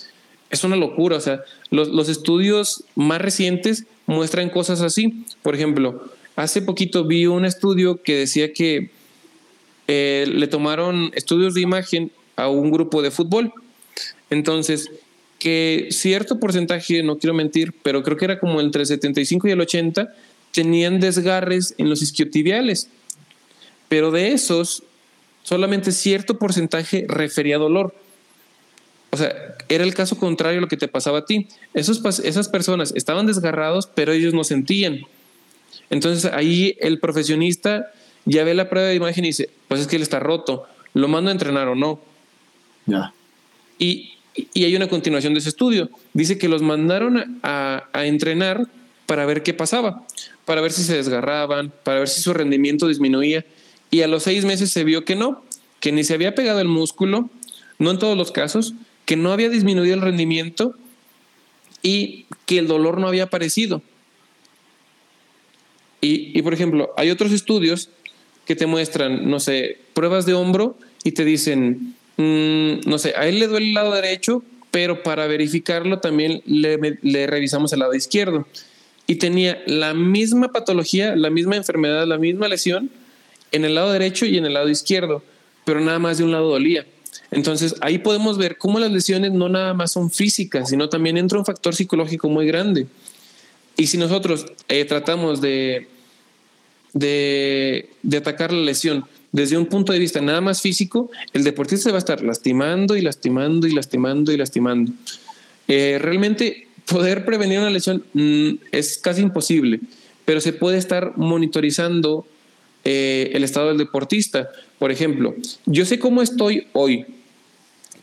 es una locura. O sea, los, los estudios más recientes muestran cosas así. Por ejemplo, Hace poquito vi un estudio que decía que eh, le tomaron estudios de imagen a un grupo de fútbol. Entonces, que cierto porcentaje, no quiero mentir, pero creo que era como entre el 75 y el 80, tenían desgarres en los isquiotibiales. Pero de esos, solamente cierto porcentaje refería a dolor. O sea, era el caso contrario a lo que te pasaba a ti. Esos, esas personas estaban desgarrados, pero ellos no sentían. Entonces ahí el profesionista ya ve la prueba de imagen y dice, pues es que él está roto, ¿lo mando a entrenar o no? Ya. Y, y, hay una continuación de ese estudio. Dice que los mandaron a, a, entrenar para ver qué pasaba, para ver si se desgarraban, para ver si su rendimiento disminuía. Y a los seis meses se vio que no, que ni se había pegado el músculo, no en todos los casos, que no había disminuido el rendimiento y que el dolor no había aparecido. Y, por ejemplo, hay otros estudios que te muestran, no sé, pruebas de hombro y te dicen, mmm, no sé, a él le duele el lado derecho, pero para verificarlo también le, le, revisamos el lado izquierdo. Y tenía la misma patología, la misma enfermedad, la misma lesión en el lado derecho y en el lado izquierdo, pero nada más de un lado dolía. Entonces ahí podemos ver cómo las lesiones no nada más son físicas, sino también entra un factor psicológico muy grande. Y si nosotros eh, tratamos de de, atacar la lesión desde un punto de vista nada más físico, el deportista se va a estar lastimando y lastimando y lastimando y lastimando. Eh, realmente poder prevenir una lesión mm, es casi imposible, pero se puede estar monitorizando eh, el estado del deportista. Por ejemplo, yo sé cómo estoy hoy,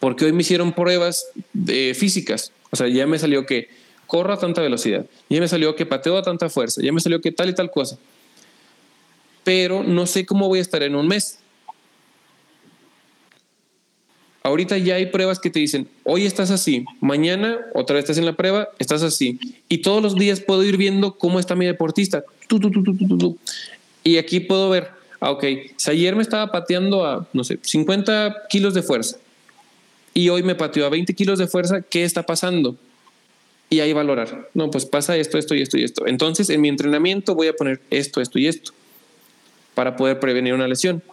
porque hoy me hicieron pruebas de físicas. O sea, ya me salió que corro a tanta velocidad, ya me salió que pateo a tanta fuerza, ya me salió que tal y tal cosa pero no sé cómo voy a estar en un mes. Ahorita ya hay pruebas que te dicen, hoy estás así, mañana otra vez estás en la prueba, estás así. Y todos los días puedo ir viendo cómo está mi deportista. y aquí puedo ver, ah, ok, si ayer me estaba pateando a, no sé, 50 kilos de fuerza y hoy me pateó a 20 kilos de fuerza, ¿qué está pasando? y ahí valorar. No, pues pasa esto, esto y esto y esto. Entonces, en mi entrenamiento voy a poner esto, esto y esto para poder prevenir una lesión.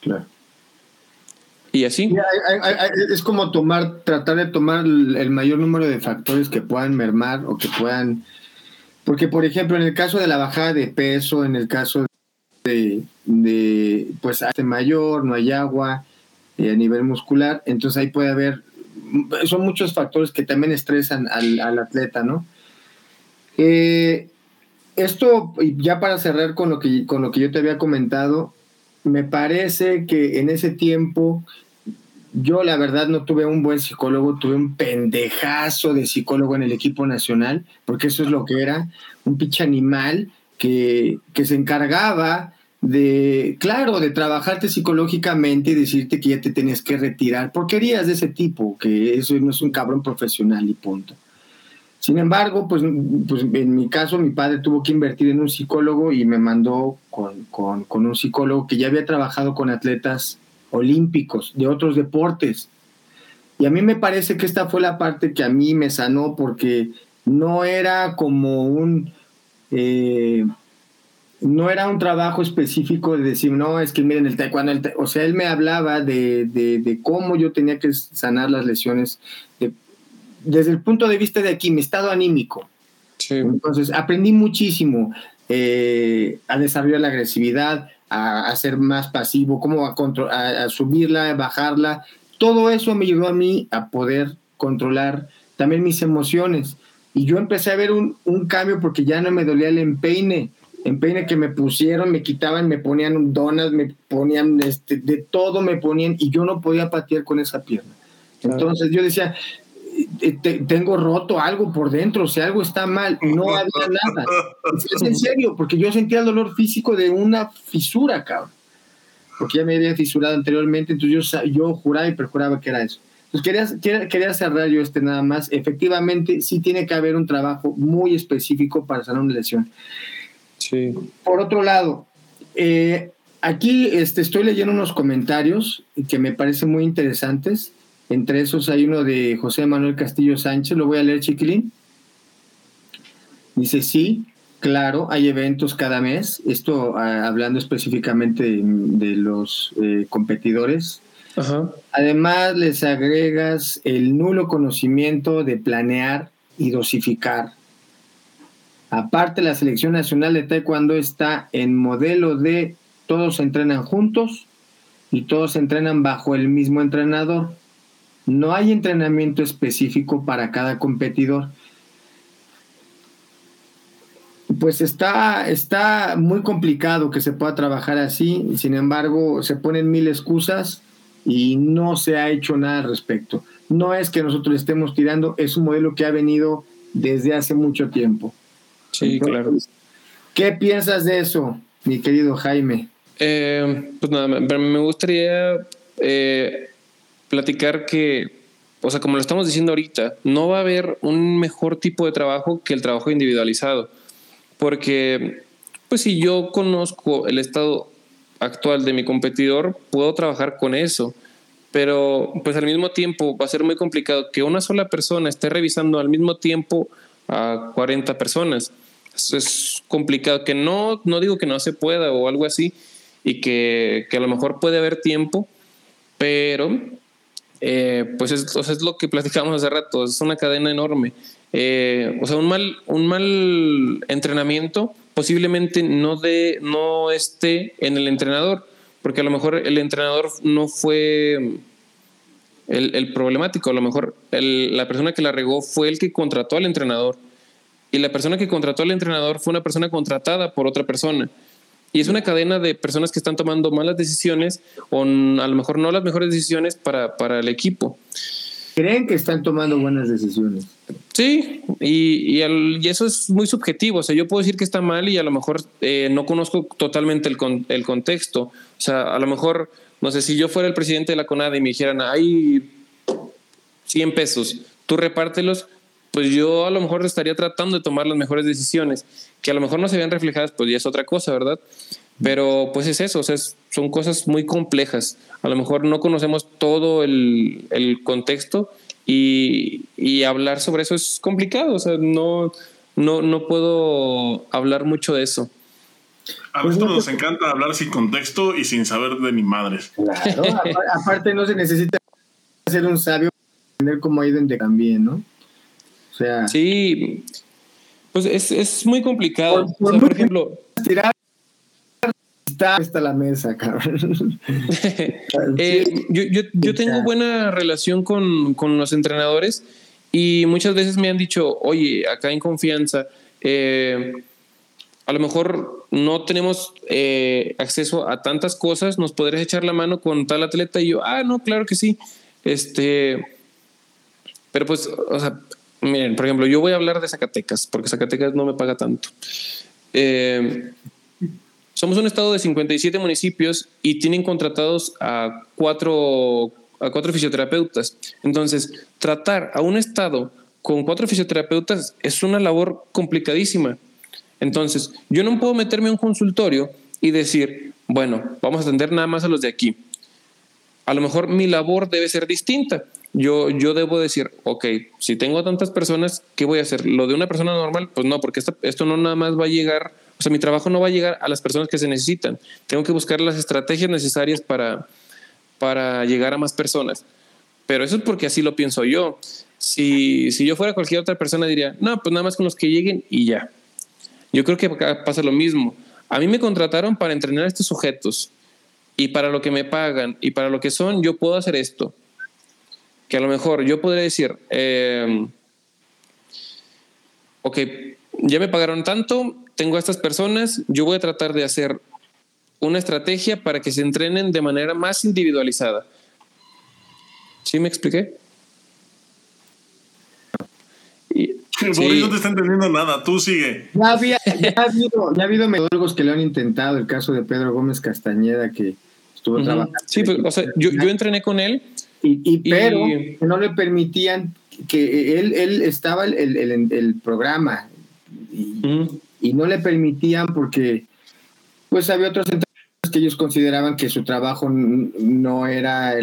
Claro. Y así. es como tomar, tratar de tomar el mayor número de factores que puedan mermar o que puedan. Porque, por ejemplo, en el caso de la bajada de peso, en el caso de, de pues, hace mayor, no hay agua eh, a nivel muscular, entonces ahí puede haber son muchos factores que también estresan al, atleta, ¿no? Eh, esto, ya para cerrar con lo, que, con lo que yo te había comentado, me parece que en ese tiempo yo la verdad no tuve un buen psicólogo, tuve un pendejazo de psicólogo en el equipo nacional, porque eso es lo que era, un pinche animal que, que se encargaba de, claro, de trabajarte psicológicamente y decirte que ya te tenías que retirar, porquerías de ese tipo, que eso no es un cabrón profesional y punto. Sin embargo, pues, pues en mi caso mi padre tuvo que invertir en un psicólogo y me mandó con, con, un psicólogo que ya había trabajado con atletas olímpicos de otros deportes. Y a mí me parece que esta fue la parte que a mí me sanó porque no era como un... Eh, no era un trabajo específico de decir, no, es que miren el taekwondo, el o sea, él me hablaba de, de, cómo yo tenía que sanar las lesiones desde el punto de vista de aquí, mi estado anímico. Entonces, aprendí muchísimo eh, a desarrollar la agresividad, a, ser más pasivo, cómo a, a, subirla, a bajarla. Todo eso me ayudó a mí a poder controlar también mis emociones. Y yo empecé a ver un, un cambio porque ya no me dolía el empeine empeine que me pusieron, me quitaban, me ponían donas, me ponían este, de todo me ponían y yo no podía patear con esa pierna. Entonces yo decía, tengo roto algo por dentro, o sea, algo está mal, no había nada. Es, en serio, porque yo sentía el dolor físico de una fisura, cabrón. Porque ya me había fisurado anteriormente, entonces yo, yo juraba y perjuraba que era eso. Entonces quería, quería cerrar yo este nada más. Efectivamente, sí tiene que haber un trabajo muy específico para sanar una lesión. Por otro lado, eh, aquí este, estoy leyendo unos comentarios que me parecen muy interesantes. Entre esos hay uno de José Manuel Castillo Sánchez. Lo voy a leer, chiquilín. Dice, sí, claro, hay eventos cada mes. Esto ah, hablando específicamente de, los eh, competidores. Además, les agregas el nulo conocimiento de planear y dosificar Aparte, la selección nacional de Taekwondo está en modelo de todos entrenan juntos y todos entrenan bajo el mismo entrenador. No hay entrenamiento específico para cada competidor. Pues está, está muy complicado que se pueda trabajar así, sin embargo, se ponen mil excusas y no se ha hecho nada al respecto. No es que nosotros estemos tirando, es un modelo que ha venido desde hace mucho tiempo. Sí, claro. ¿Qué piensas de eso, mi querido Jaime? Eh, pues nada, me gustaría eh, platicar que, o sea, como lo estamos diciendo ahorita, no va a haber un mejor tipo de trabajo que el trabajo individualizado. Porque, pues si yo conozco el estado actual de mi competidor, puedo trabajar con eso. Pero, pues al mismo tiempo, va a ser muy complicado que una sola persona esté revisando al mismo tiempo a 40 personas. Eso es complicado, que no, no digo que no se pueda o algo así, y que, que a lo mejor puede haber tiempo, pero eh, pues es, es, lo que platicamos hace rato, es una cadena enorme. Eh, o sea, un mal, un mal entrenamiento posiblemente no, de, no esté en el entrenador, porque a lo mejor el entrenador no fue el, el problemático. A lo mejor la persona que la regó fue el que contrató al entrenador. Y la persona que contrató al entrenador fue una persona contratada por otra persona. Y es una cadena de personas que están tomando malas decisiones o a lo mejor no las mejores decisiones para, para el equipo. Creen que están tomando buenas decisiones. Sí, y, y, eso es muy subjetivo. O sea, yo puedo decir que está mal y a lo mejor eh, no conozco totalmente el, el contexto. O sea, a lo mejor no sé, si yo fuera el presidente de la CONADE y me dijeran, hay 100 pesos, tú repártelos, pues yo a lo mejor estaría tratando de tomar las mejores decisiones, que a lo mejor no se vean reflejadas, pues ya es otra cosa, ¿verdad? Pero pues es eso, o sea, son cosas muy complejas. A lo mejor no conocemos todo el, el contexto y, y hablar sobre eso es complicado, o sea, no, no, no puedo hablar mucho de eso. A nosotros nos encanta hablar sin contexto y sin saber de ni madres. Claro, aparte no se necesita ser un sabio para entender cómo ha ido también, ¿no? Sea. Sí, pues es, es muy complicado. Por, o sea, por ejemplo. Tirar está la mesa, cabrón. eh, yo, yo, yo, tengo buena relación con, con, los entrenadores y muchas veces me han dicho, oye, acá en confianza, eh, a lo mejor no tenemos eh, acceso a tantas cosas, nos podrías echar la mano con tal atleta y yo, ah, no, claro que sí. Este, pero pues, o sea, miren, por ejemplo, yo voy a hablar de Zacatecas, porque Zacatecas no me paga tanto. Eh, somos un estado de 57 municipios y tienen contratados a cuatro, a cuatro fisioterapeutas. Entonces, tratar a un estado con cuatro fisioterapeutas es una labor complicadísima entonces, yo no puedo meterme a un consultorio y decir, bueno, vamos a atender nada más a los de aquí. A lo mejor mi labor debe ser distinta. Yo, yo debo decir, ok, si tengo tantas personas, ¿qué voy a hacer? ¿Lo de una persona normal? Pues no, porque esto, no nada más va a llegar, o sea, mi trabajo no va a llegar a las personas que se necesitan. Tengo que buscar las estrategias necesarias para, para llegar a más personas. Pero eso es porque así lo pienso yo. Si, si yo fuera cualquier otra persona, diría, no, pues nada más con los que lleguen y ya. Yo creo que pasa lo mismo. A mí me contrataron para entrenar a estos sujetos y para lo que me pagan y para lo que son, yo puedo hacer esto. Que a lo mejor yo podría decir, eh, ok, ya me pagaron tanto, tengo a estas personas, yo voy a tratar de hacer una estrategia para que se entrenen de manera más individualizada. ¿Sí me expliqué? Boris no te está entendiendo nada, tú sigue. Ya, había, ya, ha habido, ya ha habido metodólogos que lo han intentado, el caso de Pedro Gómez Castañeda, que estuvo trabajando. Sí, pues, o sea, yo, yo, entrené con él. Y, y pero no le permitían que él, él estaba el, el, el programa y, y, no le permitían porque pues había otros que ellos consideraban que su trabajo no era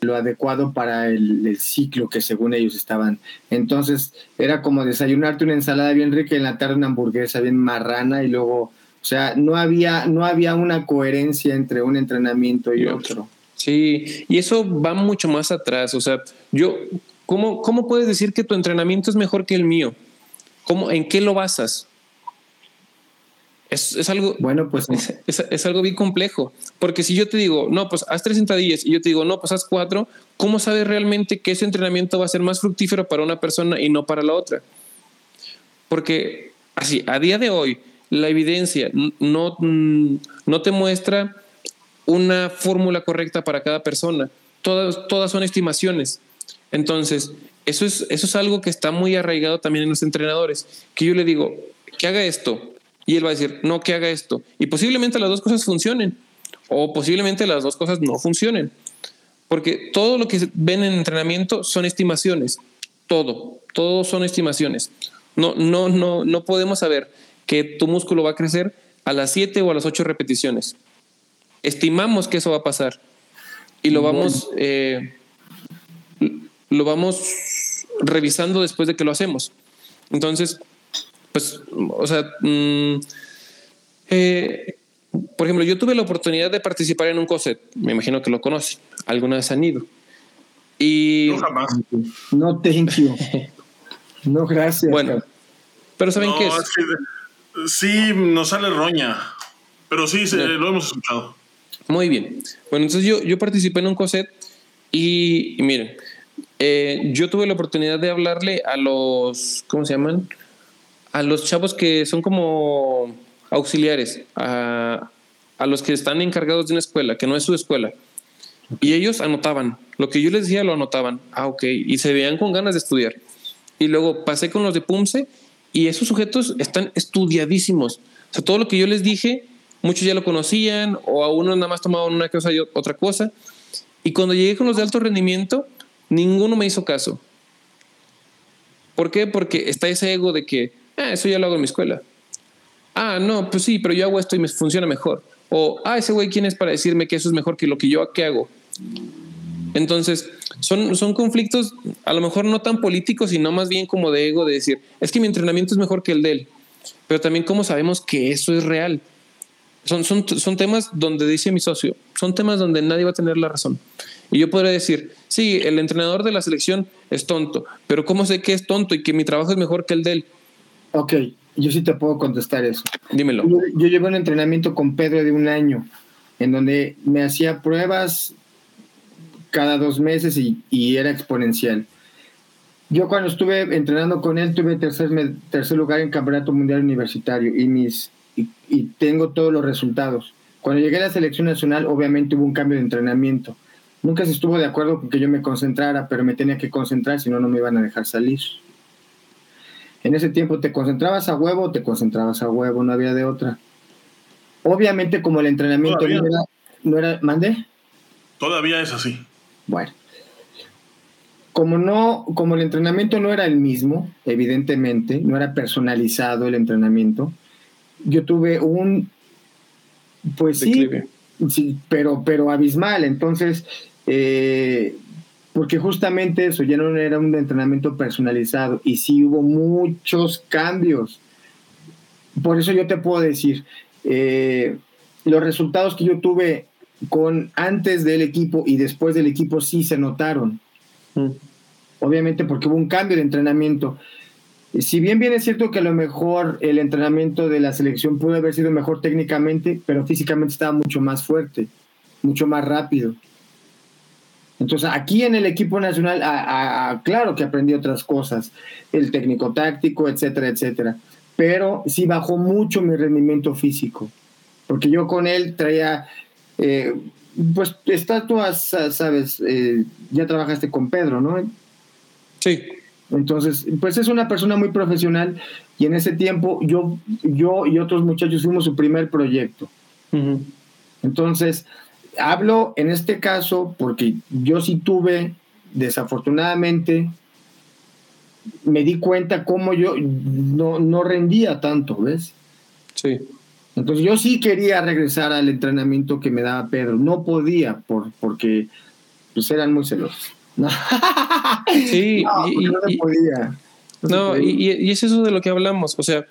lo adecuado para el, ciclo que según ellos estaban. Entonces era como desayunarte una ensalada bien rica y en la tarde una hamburguesa bien marrana y luego, o sea, no había, no había una coherencia entre un entrenamiento y, otro. Sí, y eso va mucho más atrás. O sea, yo, ¿cómo, cómo puedes decir que tu entrenamiento es mejor que el mío? ¿Cómo, ¿En qué lo basas? Es, es, algo, bueno, pues es, es, algo bien complejo, porque si yo te digo, no, pues haz tres sentadillas y yo te digo, no, pues haz cuatro, ¿cómo sabes realmente que ese entrenamiento va a ser más fructífero para una persona y no para la otra? Porque así, a día de hoy, la evidencia no, no te muestra una fórmula correcta para cada persona, todas, todas son estimaciones. Entonces, eso es, eso es algo que está muy arraigado también en los entrenadores, que yo le digo, que haga esto, y él va a decir, no, que haga esto. Y posiblemente las dos cosas funcionen o posiblemente las dos cosas no funcionen. Porque todo lo que ven en entrenamiento son estimaciones. Todo, todo son estimaciones. No, no, no, no podemos saber que tu músculo va a crecer a las 7 o a las 8 repeticiones. Estimamos que eso va a pasar y lo vamos, eh, lo vamos revisando después de que lo hacemos. Entonces, pues, o sea, mm, eh, por ejemplo, yo tuve la oportunidad de participar en un COSET, me imagino que lo conoce, alguna vez han ido. Y... No, jamás. No, thank you. No, gracias. Bueno, pero ¿saben qué es? sí, nos sale roña, pero sí, lo hemos escuchado. Muy bien. Bueno, entonces yo, yo participé en un COSET y, y miren, eh, yo tuve la oportunidad de hablarle a los, ¿cómo se llaman? a los chavos que son como auxiliares, a, a, los que están encargados de una escuela, que no es su escuela. Y ellos anotaban. Lo que yo les decía lo anotaban. Ah, ok. Y se veían con ganas de estudiar. Y luego pasé con los de PUMSE y esos sujetos están estudiadísimos. O sea, todo lo que yo les dije, muchos ya lo conocían o a uno nada más tomaban una cosa y otra cosa. Y cuando llegué con los de alto rendimiento, ninguno me hizo caso. ¿Por qué? Porque está ese ego de que Ah, eso ya lo hago en mi escuela. Ah, no, pues sí, pero yo hago esto y me funciona mejor. O, ah, ese güey, ¿quién es para decirme que eso es mejor que lo que yo que hago? Entonces, son, son conflictos a lo mejor no tan políticos, sino más bien como de ego, de decir, es que mi entrenamiento es mejor que el de él, pero también cómo sabemos que eso es real. Son, son, son temas donde dice mi socio, son temas donde nadie va a tener la razón. Y yo podría decir, sí, el entrenador de la selección es tonto, pero ¿cómo sé que es tonto y que mi trabajo es mejor que el de él? Ok, yo sí te puedo contestar eso. Dímelo. Yo, yo llevé un entrenamiento con Pedro de un año, en donde me hacía pruebas cada dos meses y, y era exponencial. Yo cuando estuve entrenando con él tuve tercer, tercer lugar en Campeonato Mundial Universitario y, mis, y, y tengo todos los resultados. Cuando llegué a la selección nacional, obviamente hubo un cambio de entrenamiento. Nunca se estuvo de acuerdo con que yo me concentrara, pero me tenía que concentrar, si no, no me iban a dejar salir. En ese tiempo te concentrabas a huevo, te concentrabas a huevo, no había de otra. Obviamente, como el entrenamiento no era, no era. ¿Mande? Todavía es así. Bueno. Como no, como el entrenamiento no era el mismo, evidentemente, no era personalizado el entrenamiento, yo tuve un pues sí, sí, pero, pero abismal. Entonces, eh, porque justamente eso ya no era un entrenamiento personalizado y sí hubo muchos cambios. Por eso yo te puedo decir, eh, los resultados que yo tuve con antes del equipo y después del equipo sí se notaron. Mm. Obviamente porque hubo un cambio de entrenamiento. Si bien bien es cierto que a lo mejor el entrenamiento de la selección pudo haber sido mejor técnicamente, pero físicamente estaba mucho más fuerte, mucho más rápido. Entonces aquí en el equipo nacional, claro que aprendí otras cosas, el técnico táctico, etcétera, etcétera, pero sí bajó mucho mi rendimiento físico, porque yo con él traía, eh, pues estatuas, sabes, eh, ya trabajaste con Pedro, ¿no? Sí. Entonces, pues es una persona muy profesional y en ese tiempo yo, yo y otros muchachos fuimos su primer proyecto. Uh -huh. Entonces, hablo en este caso porque yo sí tuve, desafortunadamente, me di cuenta cómo yo no, no rendía tanto, ¿ves? Sí. Entonces yo sí quería regresar al entrenamiento que me daba Pedro. No podía por, porque pues, eran muy celosos. Sí, no, y, no se podía. No, no se podía. Y, y, es eso de lo que hablamos. O sea,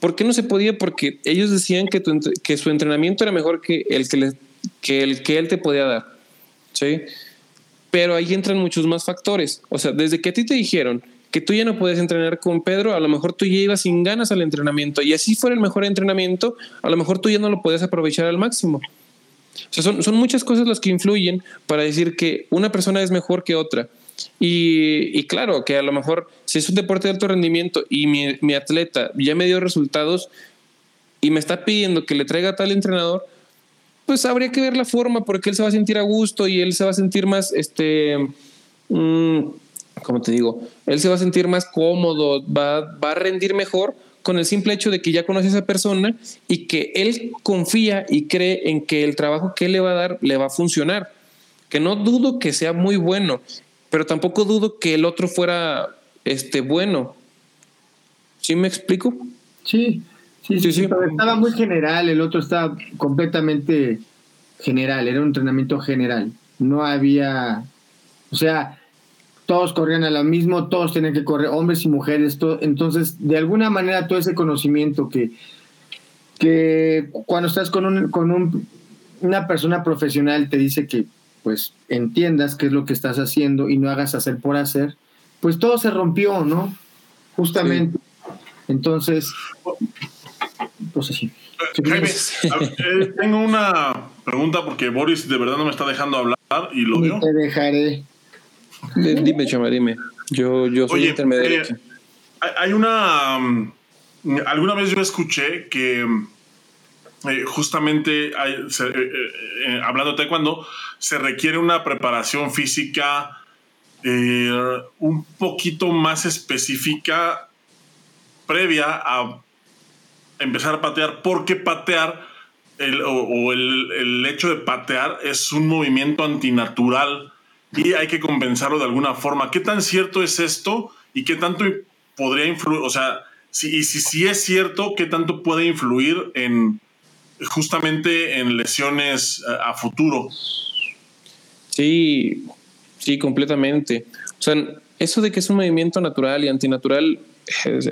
¿por qué no se podía? Porque ellos decían que, tu, que su entrenamiento era mejor que el que, les, que el que él te podía dar. ¿Sí? Pero ahí entran muchos más factores. O sea, desde que a ti te dijeron que tú ya no puedes entrenar con Pedro, a lo mejor tú ya ibas sin ganas al entrenamiento y así fuera el mejor entrenamiento, a lo mejor tú ya no lo puedes aprovechar al máximo. O sea, son, son muchas cosas las que influyen para decir que una persona es mejor que otra. Y, y, claro, que a lo mejor si es un deporte de alto rendimiento y mi, mi, atleta ya me dio resultados y me está pidiendo que le traiga a tal entrenador, pues habría que ver la forma porque él se va a sentir a gusto y él se va a sentir más, este, mmm, como te digo, él se va a sentir más cómodo, va, va a rendir mejor con el simple hecho de que ya conoce a esa persona y que él confía y cree en que el trabajo que él le va a dar le va a funcionar. Que no dudo que sea muy bueno, pero tampoco dudo que el otro fuera este, bueno. ¿Sí me explico? Sí, sí, sí, sí, sí. estaba muy general, el otro estaba completamente general, era un entrenamiento general. No había, o sea, todos corrían a lo mismo, todos tenían que correr, hombres y mujeres, todo, entonces de alguna manera todo ese conocimiento que, que cuando estás con, un, con un, una persona profesional te dice que pues entiendas qué es lo que estás haciendo y no hagas hacer por hacer, pues todo se rompió, ¿no? Justamente. Sí. Entonces, pues así. Eh, tengo una pregunta porque Boris de verdad no me está dejando hablar y lo veo. Te dejaré. Dime, Chama, dime. Yo, yo soy Oye, intermediario. Eh, hay una. Um, alguna vez yo escuché que eh, justamente hay, se, eh, hablando de taekwondo, se requiere una preparación física un poquito más específica previa a empezar a patear, porque patear el, o, o el, el hecho de patear es un movimiento antinatural y hay que compensarlo de alguna forma. ¿Qué tan cierto es esto y qué tanto podría influir? O sea, si, y si, es cierto, ¿qué tanto puede influir en justamente en lesiones a, a futuro? Sí, Sí, completamente. O sea, eso de que es un movimiento natural y antinatural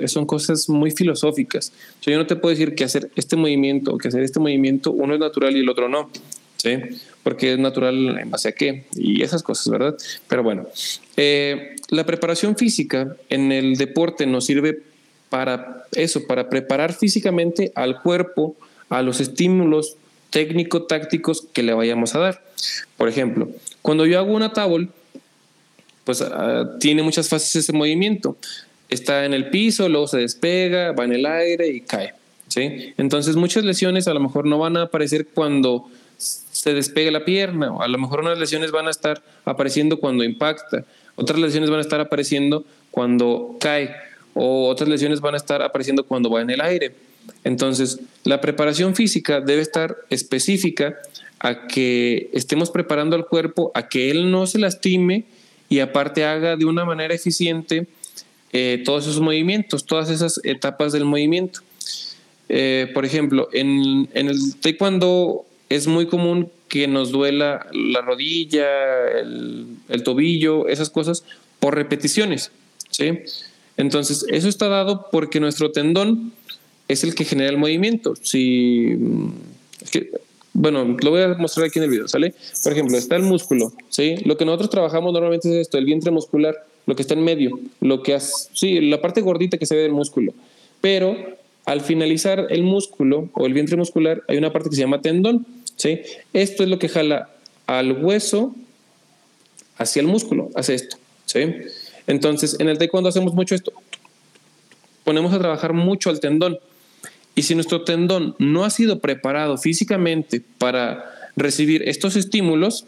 son cosas muy filosóficas. O sea, yo no te puedo decir que hacer este movimiento o que hacer este movimiento uno es natural y el otro no. ¿Sí? Porque es natural en base a qué y esas cosas, ¿verdad? Pero bueno, eh, la preparación física en el deporte nos sirve para eso, para preparar físicamente al cuerpo a los estímulos técnico-tácticos que le vayamos a dar. Por ejemplo, cuando yo hago una tabla, pues ah, tiene muchas fases ese movimiento. Está en el piso, luego se despega, va en el aire y cae. ¿sí? Entonces muchas lesiones a lo mejor no van a aparecer cuando se despega la pierna, o a lo mejor unas lesiones van a estar apareciendo cuando impacta, otras lesiones van a estar apareciendo cuando cae, o otras lesiones van a estar apareciendo cuando va en el aire. Entonces, la preparación física debe estar específica a que estemos preparando al cuerpo a que él no se lastime y aparte haga de una manera eficiente eh, todos esos movimientos, todas esas etapas del movimiento. Eh, por ejemplo, en, el taekwondo es muy común que nos duela la rodilla, el, tobillo, esas cosas, por repeticiones. ¿sí? Entonces, eso está dado porque nuestro tendón es el que genera el movimiento. Si, bueno, lo voy a mostrar aquí en el video, ¿sale? Por ejemplo, está el músculo, ¿sí? Lo que nosotros trabajamos normalmente es esto, el vientre muscular, lo que está en medio, lo que hace, sí, la parte gordita que se ve del músculo. Pero al finalizar el músculo o el vientre muscular, hay una parte que se llama tendón, ¿sí? Esto es lo que jala al hueso hacia el músculo, hace esto, ¿sí? Entonces, en el taekwondo hacemos mucho esto. Ponemos a trabajar mucho al tendón. Y si nuestro tendón no ha sido preparado físicamente para recibir estos estímulos,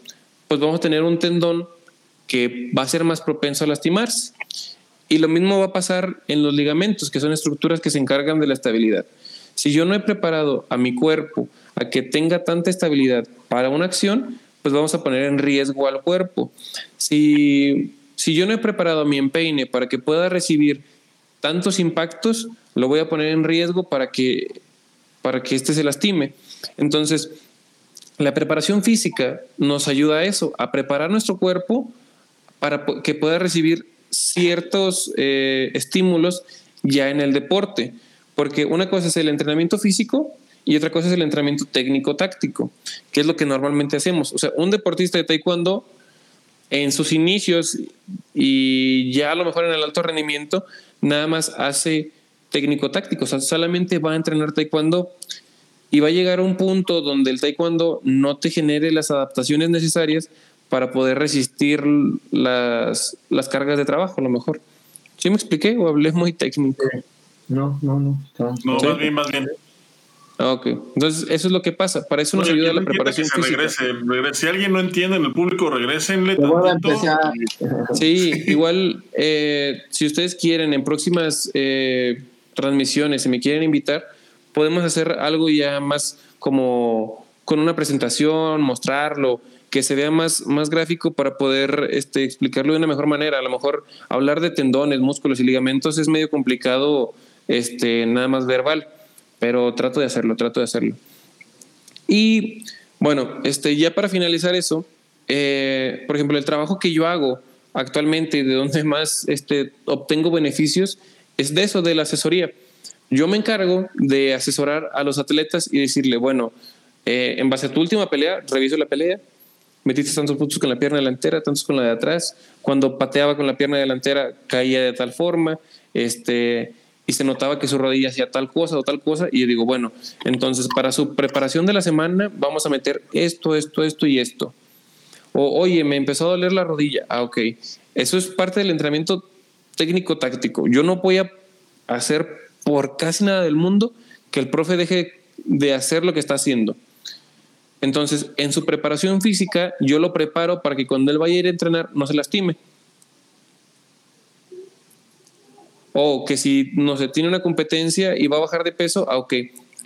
pues vamos a tener un tendón que va a ser más propenso a lastimarse. Y lo mismo va a pasar en los ligamentos, que son estructuras que se encargan de la estabilidad. Si yo no he preparado a mi cuerpo a que tenga tanta estabilidad para una acción, pues vamos a poner en riesgo al cuerpo. Si, si yo no he preparado mi empeine para que pueda recibir tantos impactos, lo voy a poner en riesgo para que, para que éste se lastime. Entonces, la preparación física nos ayuda a eso, a preparar nuestro cuerpo para que pueda recibir ciertos eh, estímulos ya en el deporte. Porque una cosa es el entrenamiento físico y otra cosa es el entrenamiento técnico-táctico, que es lo que normalmente hacemos. O sea, un deportista de taekwondo en sus inicios y ya a lo mejor en el alto rendimiento, nada más hace técnico-táctico, o sea, solamente va a entrenar taekwondo y va a llegar a un punto donde el taekwondo no te genere las adaptaciones necesarias para poder resistir las, las cargas de trabajo, a lo mejor. ¿Sí me expliqué o hablé muy técnico? No, no, no. No, más bien, más bien. Ok, entonces eso es lo que pasa. Para eso nos ayuda la preparación física. Regrese, Si alguien no entiende en el público, regresenle. Sí, igual, eh, si ustedes quieren, en próximas eh, transmisiones, si me quieren invitar, podemos hacer algo ya más como con una presentación, mostrarlo, que se vea más, más gráfico para poder este, explicarlo de una mejor manera. A lo mejor hablar de tendones, músculos y ligamentos es medio complicado, este, nada más verbal pero trato de hacerlo, trato de hacerlo. Y bueno, este, ya para finalizar eso, eh, por ejemplo, el trabajo que yo hago actualmente y de donde más este, obtengo beneficios es de eso, de la asesoría. Yo me encargo de asesorar a los atletas y decirle, bueno, eh, en base a tu última pelea, reviso la pelea, metiste tantos puntos con la pierna delantera, tantos con la de atrás, cuando pateaba con la pierna delantera caía de tal forma, este, y se notaba que su rodilla hacía tal cosa o tal cosa y yo digo, bueno, entonces para su preparación de la semana vamos a meter esto, esto, esto y esto. O oye, me empezó a doler la rodilla. Ah, ok. Eso es parte del entrenamiento técnico táctico. Yo no voy a hacer por casi nada del mundo que el profe deje de hacer lo que está haciendo. Entonces, en su preparación física, yo lo preparo para que cuando él vaya a ir a entrenar no se lastime. O que si no se tiene una competencia y va a bajar de peso, ah,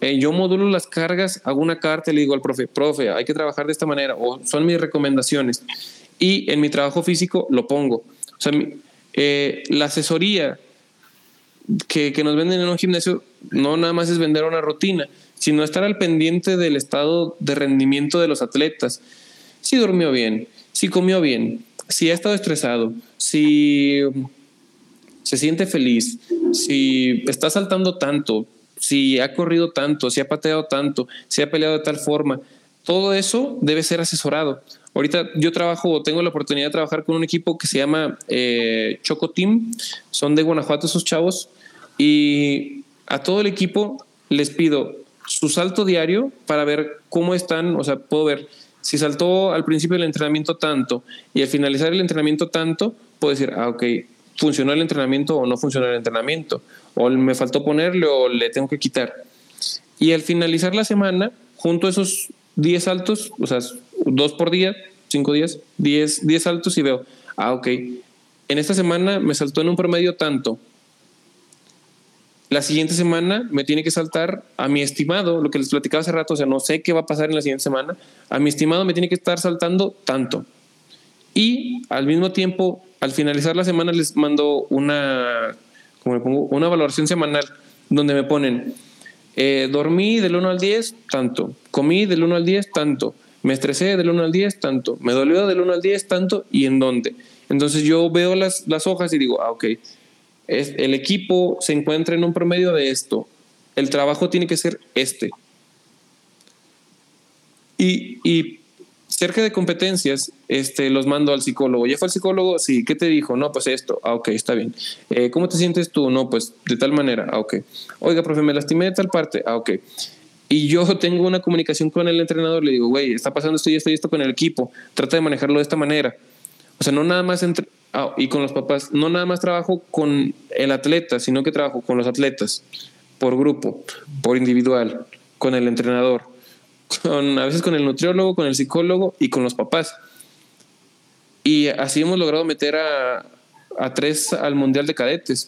eh, yo modulo las cargas, hago una carta y le digo al profe, profe, hay que trabajar de esta manera, o son mis recomendaciones. Y en mi trabajo físico lo pongo. O sea, eh, la asesoría que, que nos venden en un gimnasio no nada más es vender una rutina, sino estar al pendiente del estado de rendimiento de los atletas. Si durmió bien, si comió bien, si ha estado estresado, si se siente feliz, si está saltando tanto, si ha corrido tanto, si ha pateado tanto, si ha peleado de tal forma, todo eso debe ser asesorado. Ahorita yo trabajo, tengo la oportunidad de trabajar con un equipo que se llama eh, Choco Team, son de Guanajuato esos chavos, y a todo el equipo les pido su salto diario para ver cómo están, o sea, puedo ver si saltó al principio del entrenamiento tanto y al finalizar el entrenamiento tanto, puedo decir, ah, ok, funcionó el entrenamiento o no funcionó el entrenamiento, o me faltó ponerle o le tengo que quitar. Y al finalizar la semana, junto a esos 10 saltos, o sea, dos por día, cinco días, 10, 10 saltos y veo, ah, ok, en esta semana me saltó en un promedio tanto. La siguiente semana me tiene que saltar a mi estimado, lo que les platicaba hace rato, o sea, no sé qué va a pasar en la siguiente semana, a mi estimado me tiene que estar saltando tanto. Y al mismo tiempo, al finalizar la semana les mando una, como pongo, una valoración semanal donde me ponen, eh, dormí del 1 al 10, tanto, comí del 1 al 10, tanto, me estresé del 1 al 10, tanto, me dolió del 1 al 10, tanto, y en dónde. Entonces yo veo las, las hojas y digo, ah, ok, es, el equipo se encuentra en un promedio de esto, el trabajo tiene que ser este. Y, y cerca de competencias, este, los mando al psicólogo. ¿Ya fue el psicólogo? Sí. ¿Qué te dijo? No, pues esto. Ah, ok, está bien. Eh, ¿Cómo te sientes tú? No, pues de tal manera. Ah, ok. Oiga, profe, me lastimé de tal parte. Ah, ok. Y yo tengo una comunicación con el entrenador, le digo, güey, está pasando esto y esto y esto con el equipo. Trata de manejarlo de esta manera. O sea, no nada más entre... Ah, y con los papás, no nada más trabajo con el atleta, sino que trabajo con los atletas, por grupo, por individual, con el entrenador a veces con el nutriólogo, con el psicólogo y con los papás. Y así hemos logrado meter a, a tres al Mundial de Cadetes.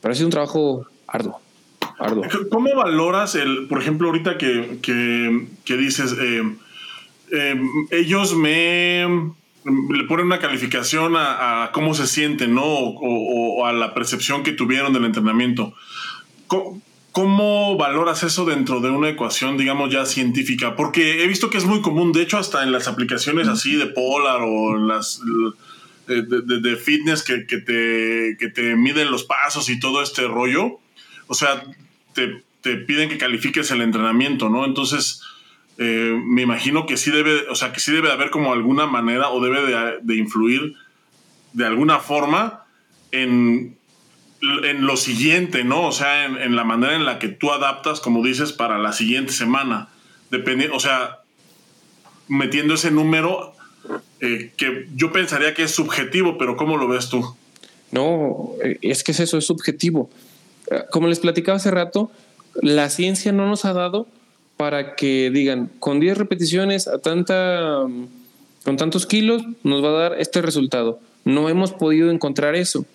Pero ha sido un trabajo arduo. arduo. ¿Cómo valoras el, por ejemplo, ahorita que, que, que dices, eh, eh, ellos me le ponen una calificación a, cómo se sienten, ¿no? O, o, a la percepción que tuvieron del entrenamiento. ¿Cómo, ¿Cómo valoras eso dentro de una ecuación, digamos, ya científica? Porque he visto que es muy común, de hecho, hasta en las aplicaciones así de Polar o las de, de, de fitness que, te, que te miden los pasos y todo este rollo. O sea, te, te piden que califiques el entrenamiento, ¿no? Entonces, eh, me imagino que sí debe, o sea, que sí debe haber como alguna manera o debe de, de influir de alguna forma en en lo siguiente, ¿no? O sea, en, la manera en la que tú adaptas, como dices, para la siguiente semana. Dependiendo, o sea, metiendo ese número eh, que yo pensaría que es subjetivo, pero ¿cómo lo ves tú? No, eh, es que es eso, es subjetivo. Eh, como les platicaba hace rato, la ciencia no nos ha dado para que digan, con 10 repeticiones a tanta, con tantos kilos, nos va a dar este resultado. No hemos podido encontrar eso.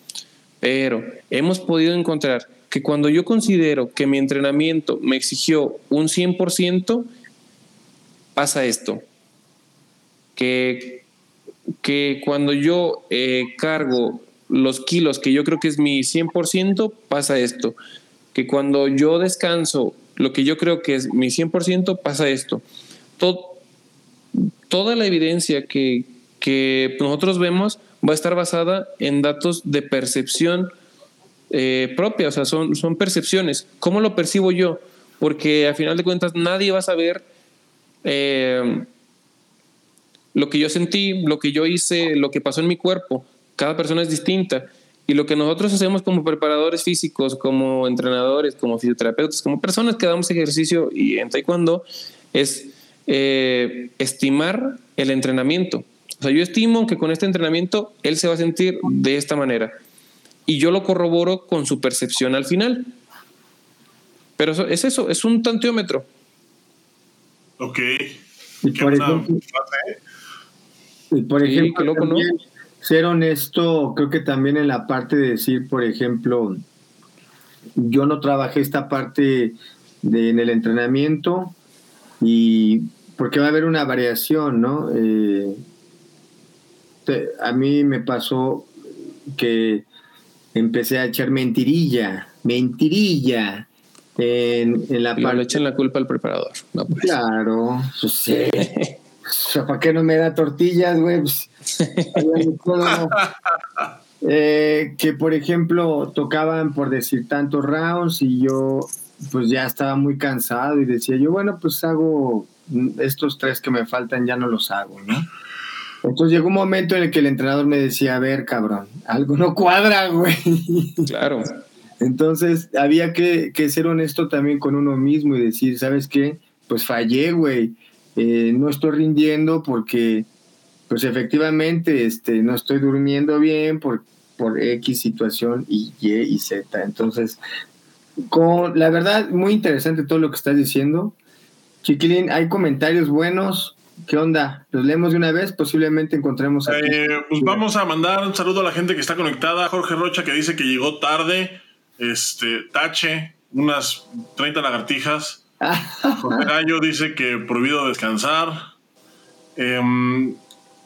Pero hemos podido encontrar que cuando yo considero que mi entrenamiento me exigió un 100%, pasa esto. Que, que cuando yo eh, cargo los kilos que yo creo que es mi 100%, pasa esto. Que cuando yo descanso lo que yo creo que es mi 100%, pasa esto. toda la evidencia que, que nosotros vemos va a estar basada en datos de percepción eh, propia, o sea, son, son percepciones. ¿Cómo lo percibo yo? Porque a final de cuentas nadie va a saber eh, lo que yo sentí, lo que yo hice, lo que pasó en mi cuerpo. Cada persona es distinta. Y lo que nosotros hacemos como preparadores físicos, como entrenadores, como fisioterapeutas, como personas que damos ejercicio y en taekwondo, es eh, estimar el entrenamiento. O sea, yo estimo que con este entrenamiento él se va a sentir de esta manera. Y yo lo corroboro con su percepción al final. Pero eso, es eso, es un tanteómetro. Ok. Y por ejemplo, y por ejemplo loco, ¿no? ser honesto, creo que también en la parte de decir, por ejemplo, yo no trabajé esta parte de, en el entrenamiento y porque va a haber una variación, ¿no? Eh, a mí me pasó que empecé a echar mentirilla, mentirilla en, en la parte. Le echan la culpa al preparador. Claro, O sea, ¿para qué no me da tortillas, güey? Pues, eh, que por ejemplo tocaban por decir tantos rounds y yo pues ya estaba muy cansado y decía yo, bueno, pues hago estos tres que me faltan, ya no los hago, ¿no? Entonces llegó un momento en el que el entrenador me decía, a ver, cabrón, algo no cuadra, güey. Claro. Entonces había que, que ser honesto también con uno mismo y decir, ¿sabes qué? Pues fallé, güey. Eh, no estoy rindiendo porque, pues efectivamente, este, no estoy durmiendo bien por, por X situación y Y y Z. Entonces, con, la verdad, muy interesante todo lo que estás diciendo. Chiquilín, hay comentarios buenos. ¿Qué onda? ¿Los leemos de una vez? Posiblemente encontremos aquí. Eh, pues vamos a mandar un saludo a la gente que está conectada. Jorge Rocha que dice que llegó tarde. Este, Tache, unas 30 lagartijas. Jorge Gallo dice que prohibido descansar. Em,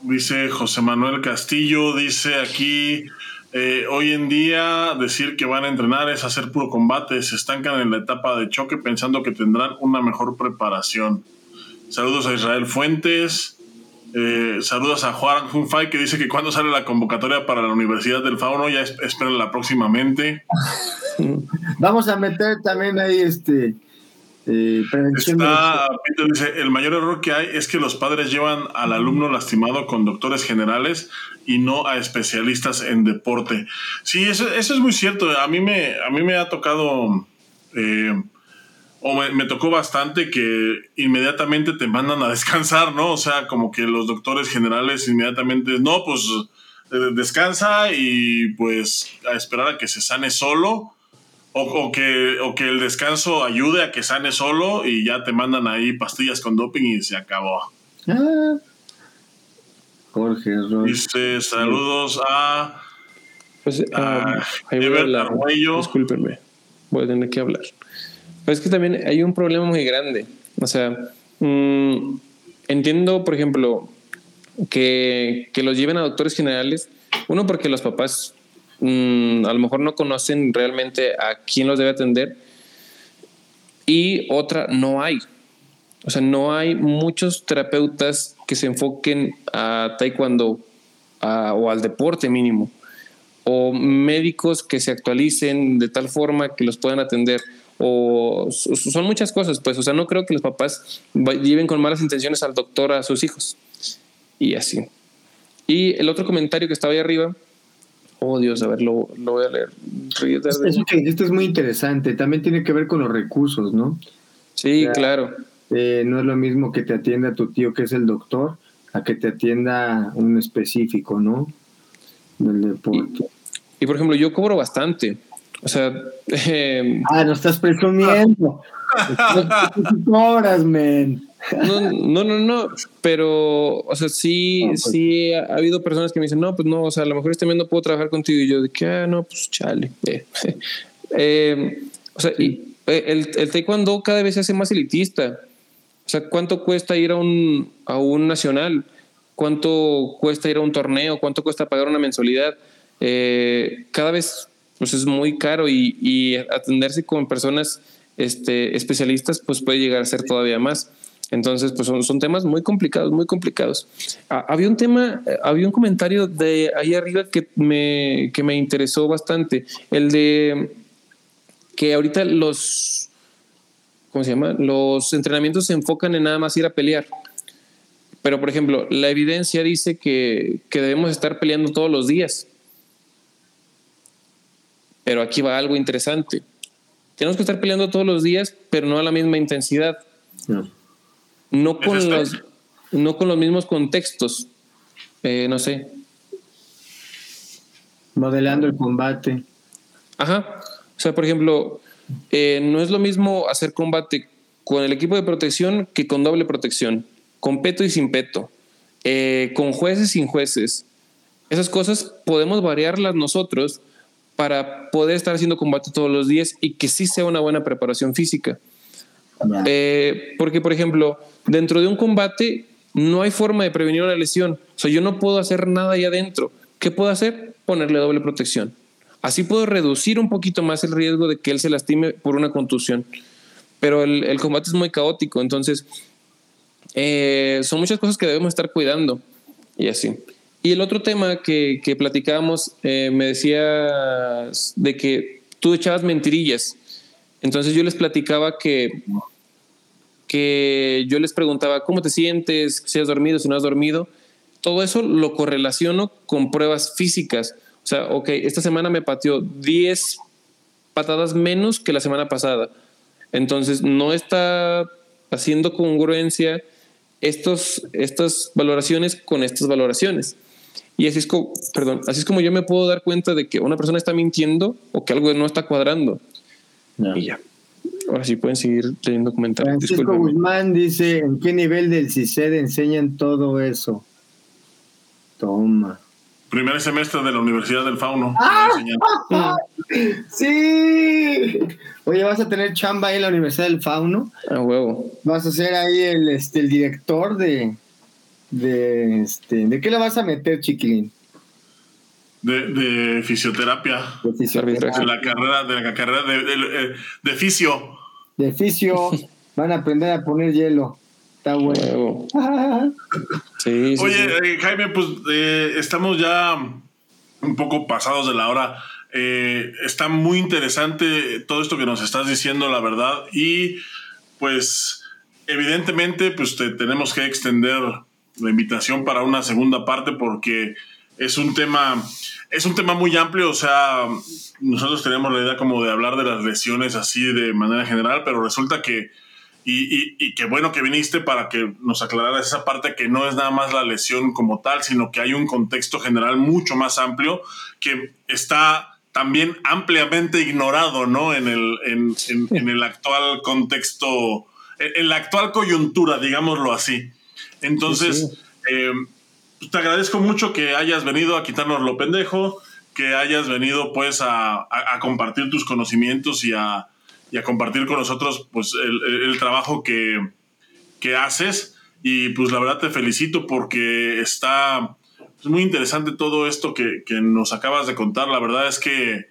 dice José Manuel Castillo, dice aquí, eh, hoy en día decir que van a entrenar es hacer puro combate, se estancan en la etapa de choque pensando que tendrán una mejor preparación. Saludos a Israel Fuentes. Eh, saludos a Juan Funfay que dice que cuando sale la convocatoria para la Universidad del Fauno, ya la próximamente. Vamos a meter también ahí este eh, Está, dice, el mayor error que hay es que los padres llevan al alumno lastimado con doctores generales y no a especialistas en deporte. Sí, eso, es muy cierto. A mí me, a mí me ha tocado, eh, o me, tocó bastante que inmediatamente te mandan a descansar, ¿no? O sea, como que los doctores generales inmediatamente, no, pues eh, descansa y pues a esperar a que se sane solo o, que, o que el descanso ayude a que sane solo y ya te mandan ahí pastillas con doping y se acabó. Ah. Jorge Dice saludos a. Pues, a um, Discúlpenme, voy a tener que hablar. Pero es que también hay un problema muy grande. O sea, mm, entiendo, por ejemplo, que, que los lleven a doctores generales. Uno, porque los papás Mm, a lo mejor no conocen realmente a quién los debe atender. Y otra, no hay. O sea, no hay muchos terapeutas que se enfoquen a taekwondo o al deporte mínimo. O médicos que se actualicen de tal forma que los puedan atender. O son muchas cosas, pues. O sea, no creo que los papás lleven con malas intenciones al doctor a sus hijos. Y así. Y el otro comentario que estaba ahí arriba Oh, Dios, a ver, lo, voy a leer. Eso que es muy interesante. También tiene que ver con los recursos, ¿no? Sí, claro. Eh, no es lo mismo que te atienda tu tío, que es el doctor, a que te atienda un específico, ¿no? Del deporte. Y, por ejemplo, yo cobro bastante. O sea. Eh, ah, no estás presumiendo. cobras, men. No, no, no, no, pero, o sea, sí, pues. sí ha, habido personas que me dicen, no, pues no, o sea, a lo mejor este mes no puedo trabajar contigo. Y yo, de que, ah, no, pues chale. Eh, o sea, y eh, el, el taekwondo cada vez se hace más elitista. O sea, ¿cuánto cuesta ir a un, a un nacional? ¿Cuánto cuesta ir a un torneo? ¿Cuánto cuesta pagar una mensualidad? Eh, cada vez pues es muy caro y, atenderse con personas este, especialistas pues puede llegar a ser todavía más. Entonces, pues son, son temas muy complicados, muy complicados. Ah, había un tema, eh, había un comentario de ahí arriba que me, que me interesó bastante, el de que ahorita los, ¿cómo se llama? Los entrenamientos se enfocan en nada más ir a pelear. Pero, por ejemplo, la evidencia dice que, que debemos estar peleando todos los días. Pero aquí va algo interesante. Tenemos que estar peleando todos los días, pero no a la misma intensidad. No no con, los, no con los mismos contextos. Eh, no sé. Modelando el combate. Ajá. O sea, por ejemplo, eh, no es lo mismo hacer combate con el equipo de protección que con doble protección, con peto y sin peto, eh, con jueces y sin jueces. Esas cosas podemos variarlas nosotros para poder estar haciendo combate todos los días y que sí sea una buena preparación física. porque, por ejemplo, dentro de un combate no hay forma de prevenir una lesión. O sea, yo no puedo hacer nada ahí adentro. ¿Qué puedo hacer? Ponerle doble protección. Así puedo reducir un poquito más el riesgo de que él se lastime por una contusión. Pero el, combate es muy caótico, entonces eh, son muchas cosas que debemos estar cuidando y así. Y el otro tema que, que platicábamos, eh, me decías de que tú echabas mentirillas. Entonces yo les platicaba que, que yo les preguntaba, ¿cómo te sientes? Si has dormido, si no has dormido. Todo eso lo correlaciono con pruebas físicas. O sea, ok, esta semana me pateó 10 patadas menos que la semana pasada. Entonces no está haciendo congruencia estos, estas valoraciones con estas valoraciones. Y así es, como, perdón, así es como yo me puedo dar cuenta de que una persona está mintiendo o que algo no está cuadrando. Y ya. Ahora sí pueden seguir leyendo comentarios. Francisco Guzmán dice, ¿en qué nivel del CICED enseñan todo eso? Toma. Primer semestre de la Universidad del Fauno. ¡Ah! sí. Oye, ¿vas a tener chamba ahí en la Universidad del Fauno? A huevo. Vas a ser ahí el, este, el director de, de, este, ¿de qué le vas a meter, chiquilín? De, de fisioterapia. De fisioterapia. De la carrera, de la carrera de, de, de fisio. De fisio. Van a aprender a poner hielo. Está bueno. Sí, sí, Oye, sí. eh, Jaime, pues eh, estamos ya un poco pasados de la hora. Eh, está muy interesante todo esto que nos estás diciendo, la verdad. Y pues evidentemente, pues te tenemos que extender la invitación para una segunda parte porque es un tema, es un tema muy amplio. O sea, nosotros tenemos la idea como de hablar de las lesiones así de manera general, pero resulta que y, y, y qué bueno que viniste para que nos aclararas esa parte que no es nada más la lesión como tal, sino que hay un contexto general mucho más amplio que está también ampliamente ignorado, ¿no? En el, en, en, en el actual contexto, en, en, la actual coyuntura, digámoslo así. Entonces, sí, sí. Eh, te agradezco mucho que hayas venido a quitarnos lo pendejo, que hayas venido pues a, a, a compartir tus conocimientos y a, y a compartir con nosotros pues el, el trabajo que, que, haces y pues la verdad te felicito porque está es muy interesante todo esto que, que, nos acabas de contar la verdad es que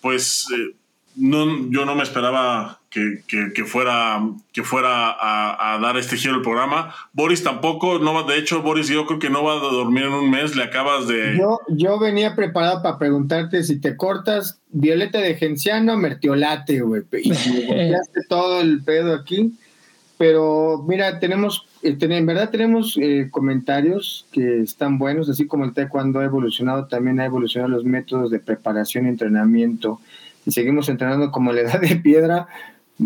pues eh, no, yo no me esperaba que, que fuera, que fuera a, a, dar este giro al programa. Boris tampoco, no va, de hecho, Boris yo creo que no va a dormir en un mes, le acabas de... Yo, yo venía preparado para preguntarte si te cortas violeta de genciano, mertiolate, güey, y me todo el pedo aquí. Pero mira, tenemos, eh, en verdad tenemos eh, comentarios que están buenos, así como el taekwondo ha evolucionado, también ha evolucionado los métodos de preparación y entrenamiento. Y seguimos entrenando como la edad de piedra,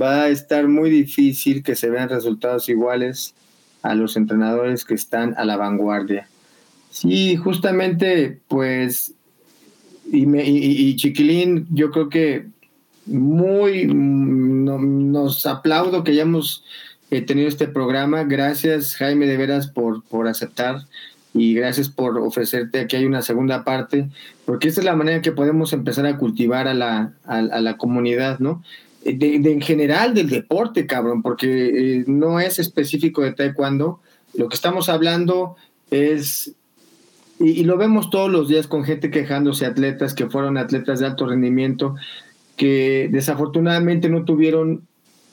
va a estar muy difícil que se vean resultados iguales a los entrenadores que están a la vanguardia. Sí, justamente, pues, y, me, y, Chiquilín, yo creo que muy no, nos aplaudo que hayamos eh, tenido este programa. Gracias, Jaime, de veras, por, por aceptar y gracias por ofrecerte aquí hay una segunda parte, porque esta es la manera que podemos empezar a cultivar a la, a, la comunidad, ¿no? De, de, en general del deporte, cabrón, porque eh, no es específico de taekwondo. Lo que estamos hablando es, y, y, lo vemos todos los días con gente quejándose, atletas que fueron atletas de alto rendimiento, que desafortunadamente no tuvieron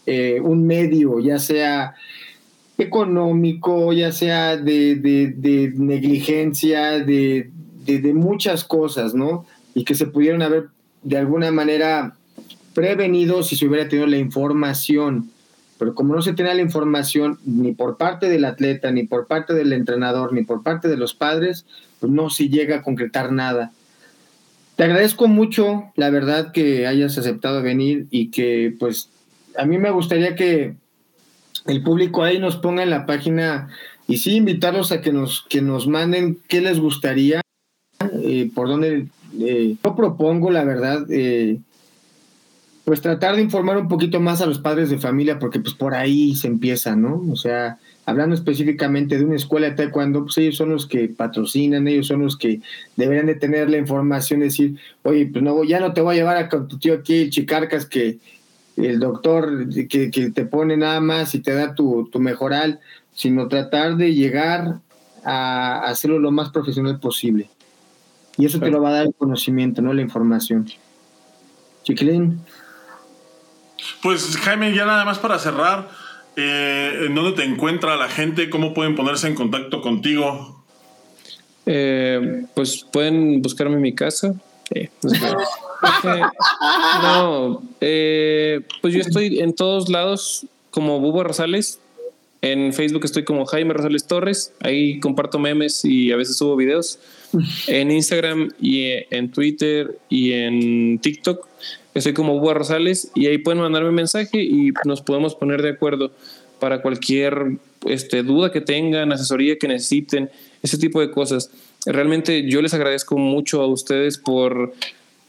eh, un medio, ya sea económico, ya sea de, de, negligencia, de, de muchas cosas, ¿no? Y que se pudieron haber de alguna manera prevenido si se hubiera tenido la información. Pero como no se tenía la información ni por parte del atleta, ni por parte del entrenador, ni por parte de los padres, pues no se llega a concretar nada. Te agradezco mucho, la verdad, que hayas aceptado venir y que, pues, a mí me gustaría que el público ahí nos ponga en la página y sí invitarlos a que nos, que nos manden qué les gustaría, eh, por dónde. Eh, yo propongo, la verdad, eh, pues tratar de informar un poquito más a los padres de familia, porque pues por ahí se empieza, ¿no? O sea, hablando específicamente de una escuela de taekwondo, pues ellos son los que patrocinan, ellos son los que deberían de tener la información, decir, oye, pues no, ya no te voy a llevar a tu tío aquí, chicarcas, que el doctor que, que te pone nada más y te da tu, tu mejoral, sino tratar de llegar a hacerlo lo más profesional posible. Y eso te lo va a dar el conocimiento, no la información. Chiquilín. Pues Jaime, ya nada más para cerrar, eh, ¿en dónde te encuentra la gente? ¿Cómo pueden ponerse en contacto contigo? Eh, pues pueden buscarme en mi casa. Eh, no, pues yo estoy en todos lados como Bubo Rosales. En Facebook estoy como Jaime Rosales Torres. Ahí comparto memes y a veces subo videos. En Instagram y en Twitter y en TikTok estoy como Bubo Rosales y ahí pueden mandarme un mensaje y nos podemos poner de acuerdo para cualquier este, duda que tengan, asesoría que necesiten, ese tipo de cosas. Realmente yo les agradezco mucho a ustedes por,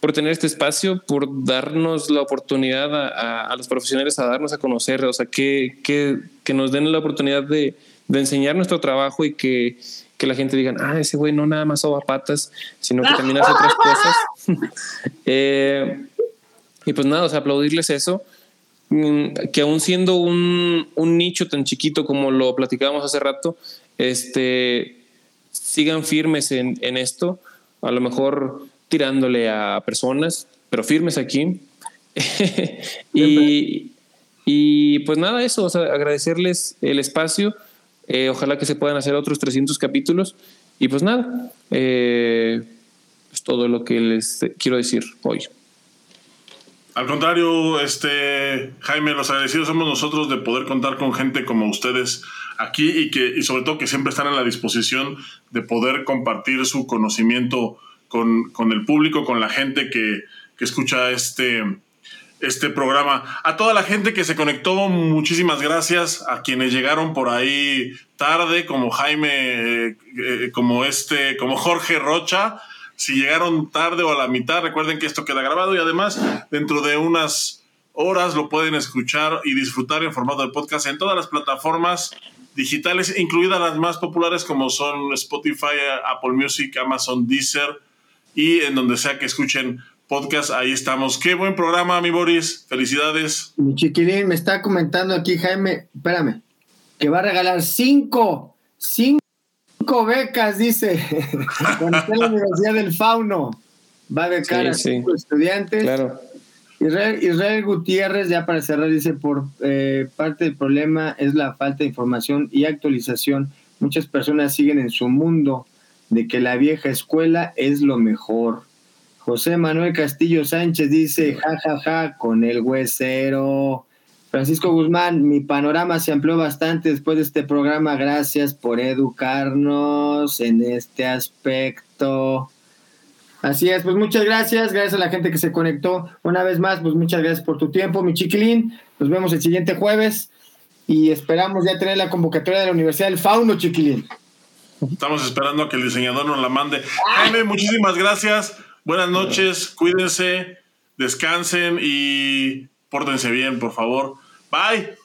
por tener este espacio, por darnos la oportunidad a, los profesionales a darnos a conocer, o sea, que, que, que nos den la oportunidad de, de, enseñar nuestro trabajo y que, que la gente diga, ah, ese güey no nada más soba patas, sino que también hace otras cosas. eh, y pues nada, o sea, aplaudirles eso mm, que aún siendo un, un, nicho tan chiquito como lo platicábamos hace rato, este, sigan firmes en, esto, a lo mejor tirándole a personas, pero firmes aquí. y, y, pues nada, eso, o sea, agradecerles el espacio, eh, ojalá que se puedan hacer otros 300 capítulos y pues nada, eh, es todo lo que les quiero decir hoy. Al contrario, este Jaime, los agradecidos somos nosotros de poder contar con gente como ustedes aquí y que y sobre todo que siempre están a la disposición de poder compartir su conocimiento con, con el público, con la gente que, que, escucha este, este programa. A toda la gente que se conectó, muchísimas gracias. A quienes llegaron por ahí tarde, como Jaime, eh, eh, como este, como Jorge Rocha. Si llegaron tarde o a la mitad, recuerden que esto queda grabado y además dentro de unas horas lo pueden escuchar y disfrutar en formato de podcast en todas las plataformas digitales, incluidas las más populares como son Spotify, Apple Music, Amazon, Deezer y en donde sea que escuchen podcast, ahí estamos. Qué buen programa, mi Boris. Felicidades. Mi chiquilín me está comentando aquí, Jaime, espérame, que va a regalar cinco, cinco becas, dice, cuando está en la Universidad del Fauno. Va a becar sí, a cinco sí. estudiantes. Claro. Israel, Gutiérrez, ya para cerrar, dice, por eh, parte del problema es la falta de información y actualización. Muchas personas siguen en su mundo de que la vieja escuela es lo mejor. José Manuel Castillo Sánchez dice, ja, ja, ja, con el huesero. Francisco Guzmán, mi panorama se amplió bastante después de este programa. Gracias por educarnos en este aspecto. Así es, pues muchas gracias, gracias a la gente que se conectó. Una vez más, pues muchas gracias por tu tiempo, mi chiquilín. Nos vemos el siguiente jueves y esperamos ya tener la convocatoria de la Universidad del Fauno, chiquilín. Estamos esperando a que el diseñador nos la mande. Jaime, muchísimas gracias. Buenas noches, cuídense, descansen y pórtense bien, por favor. Bye.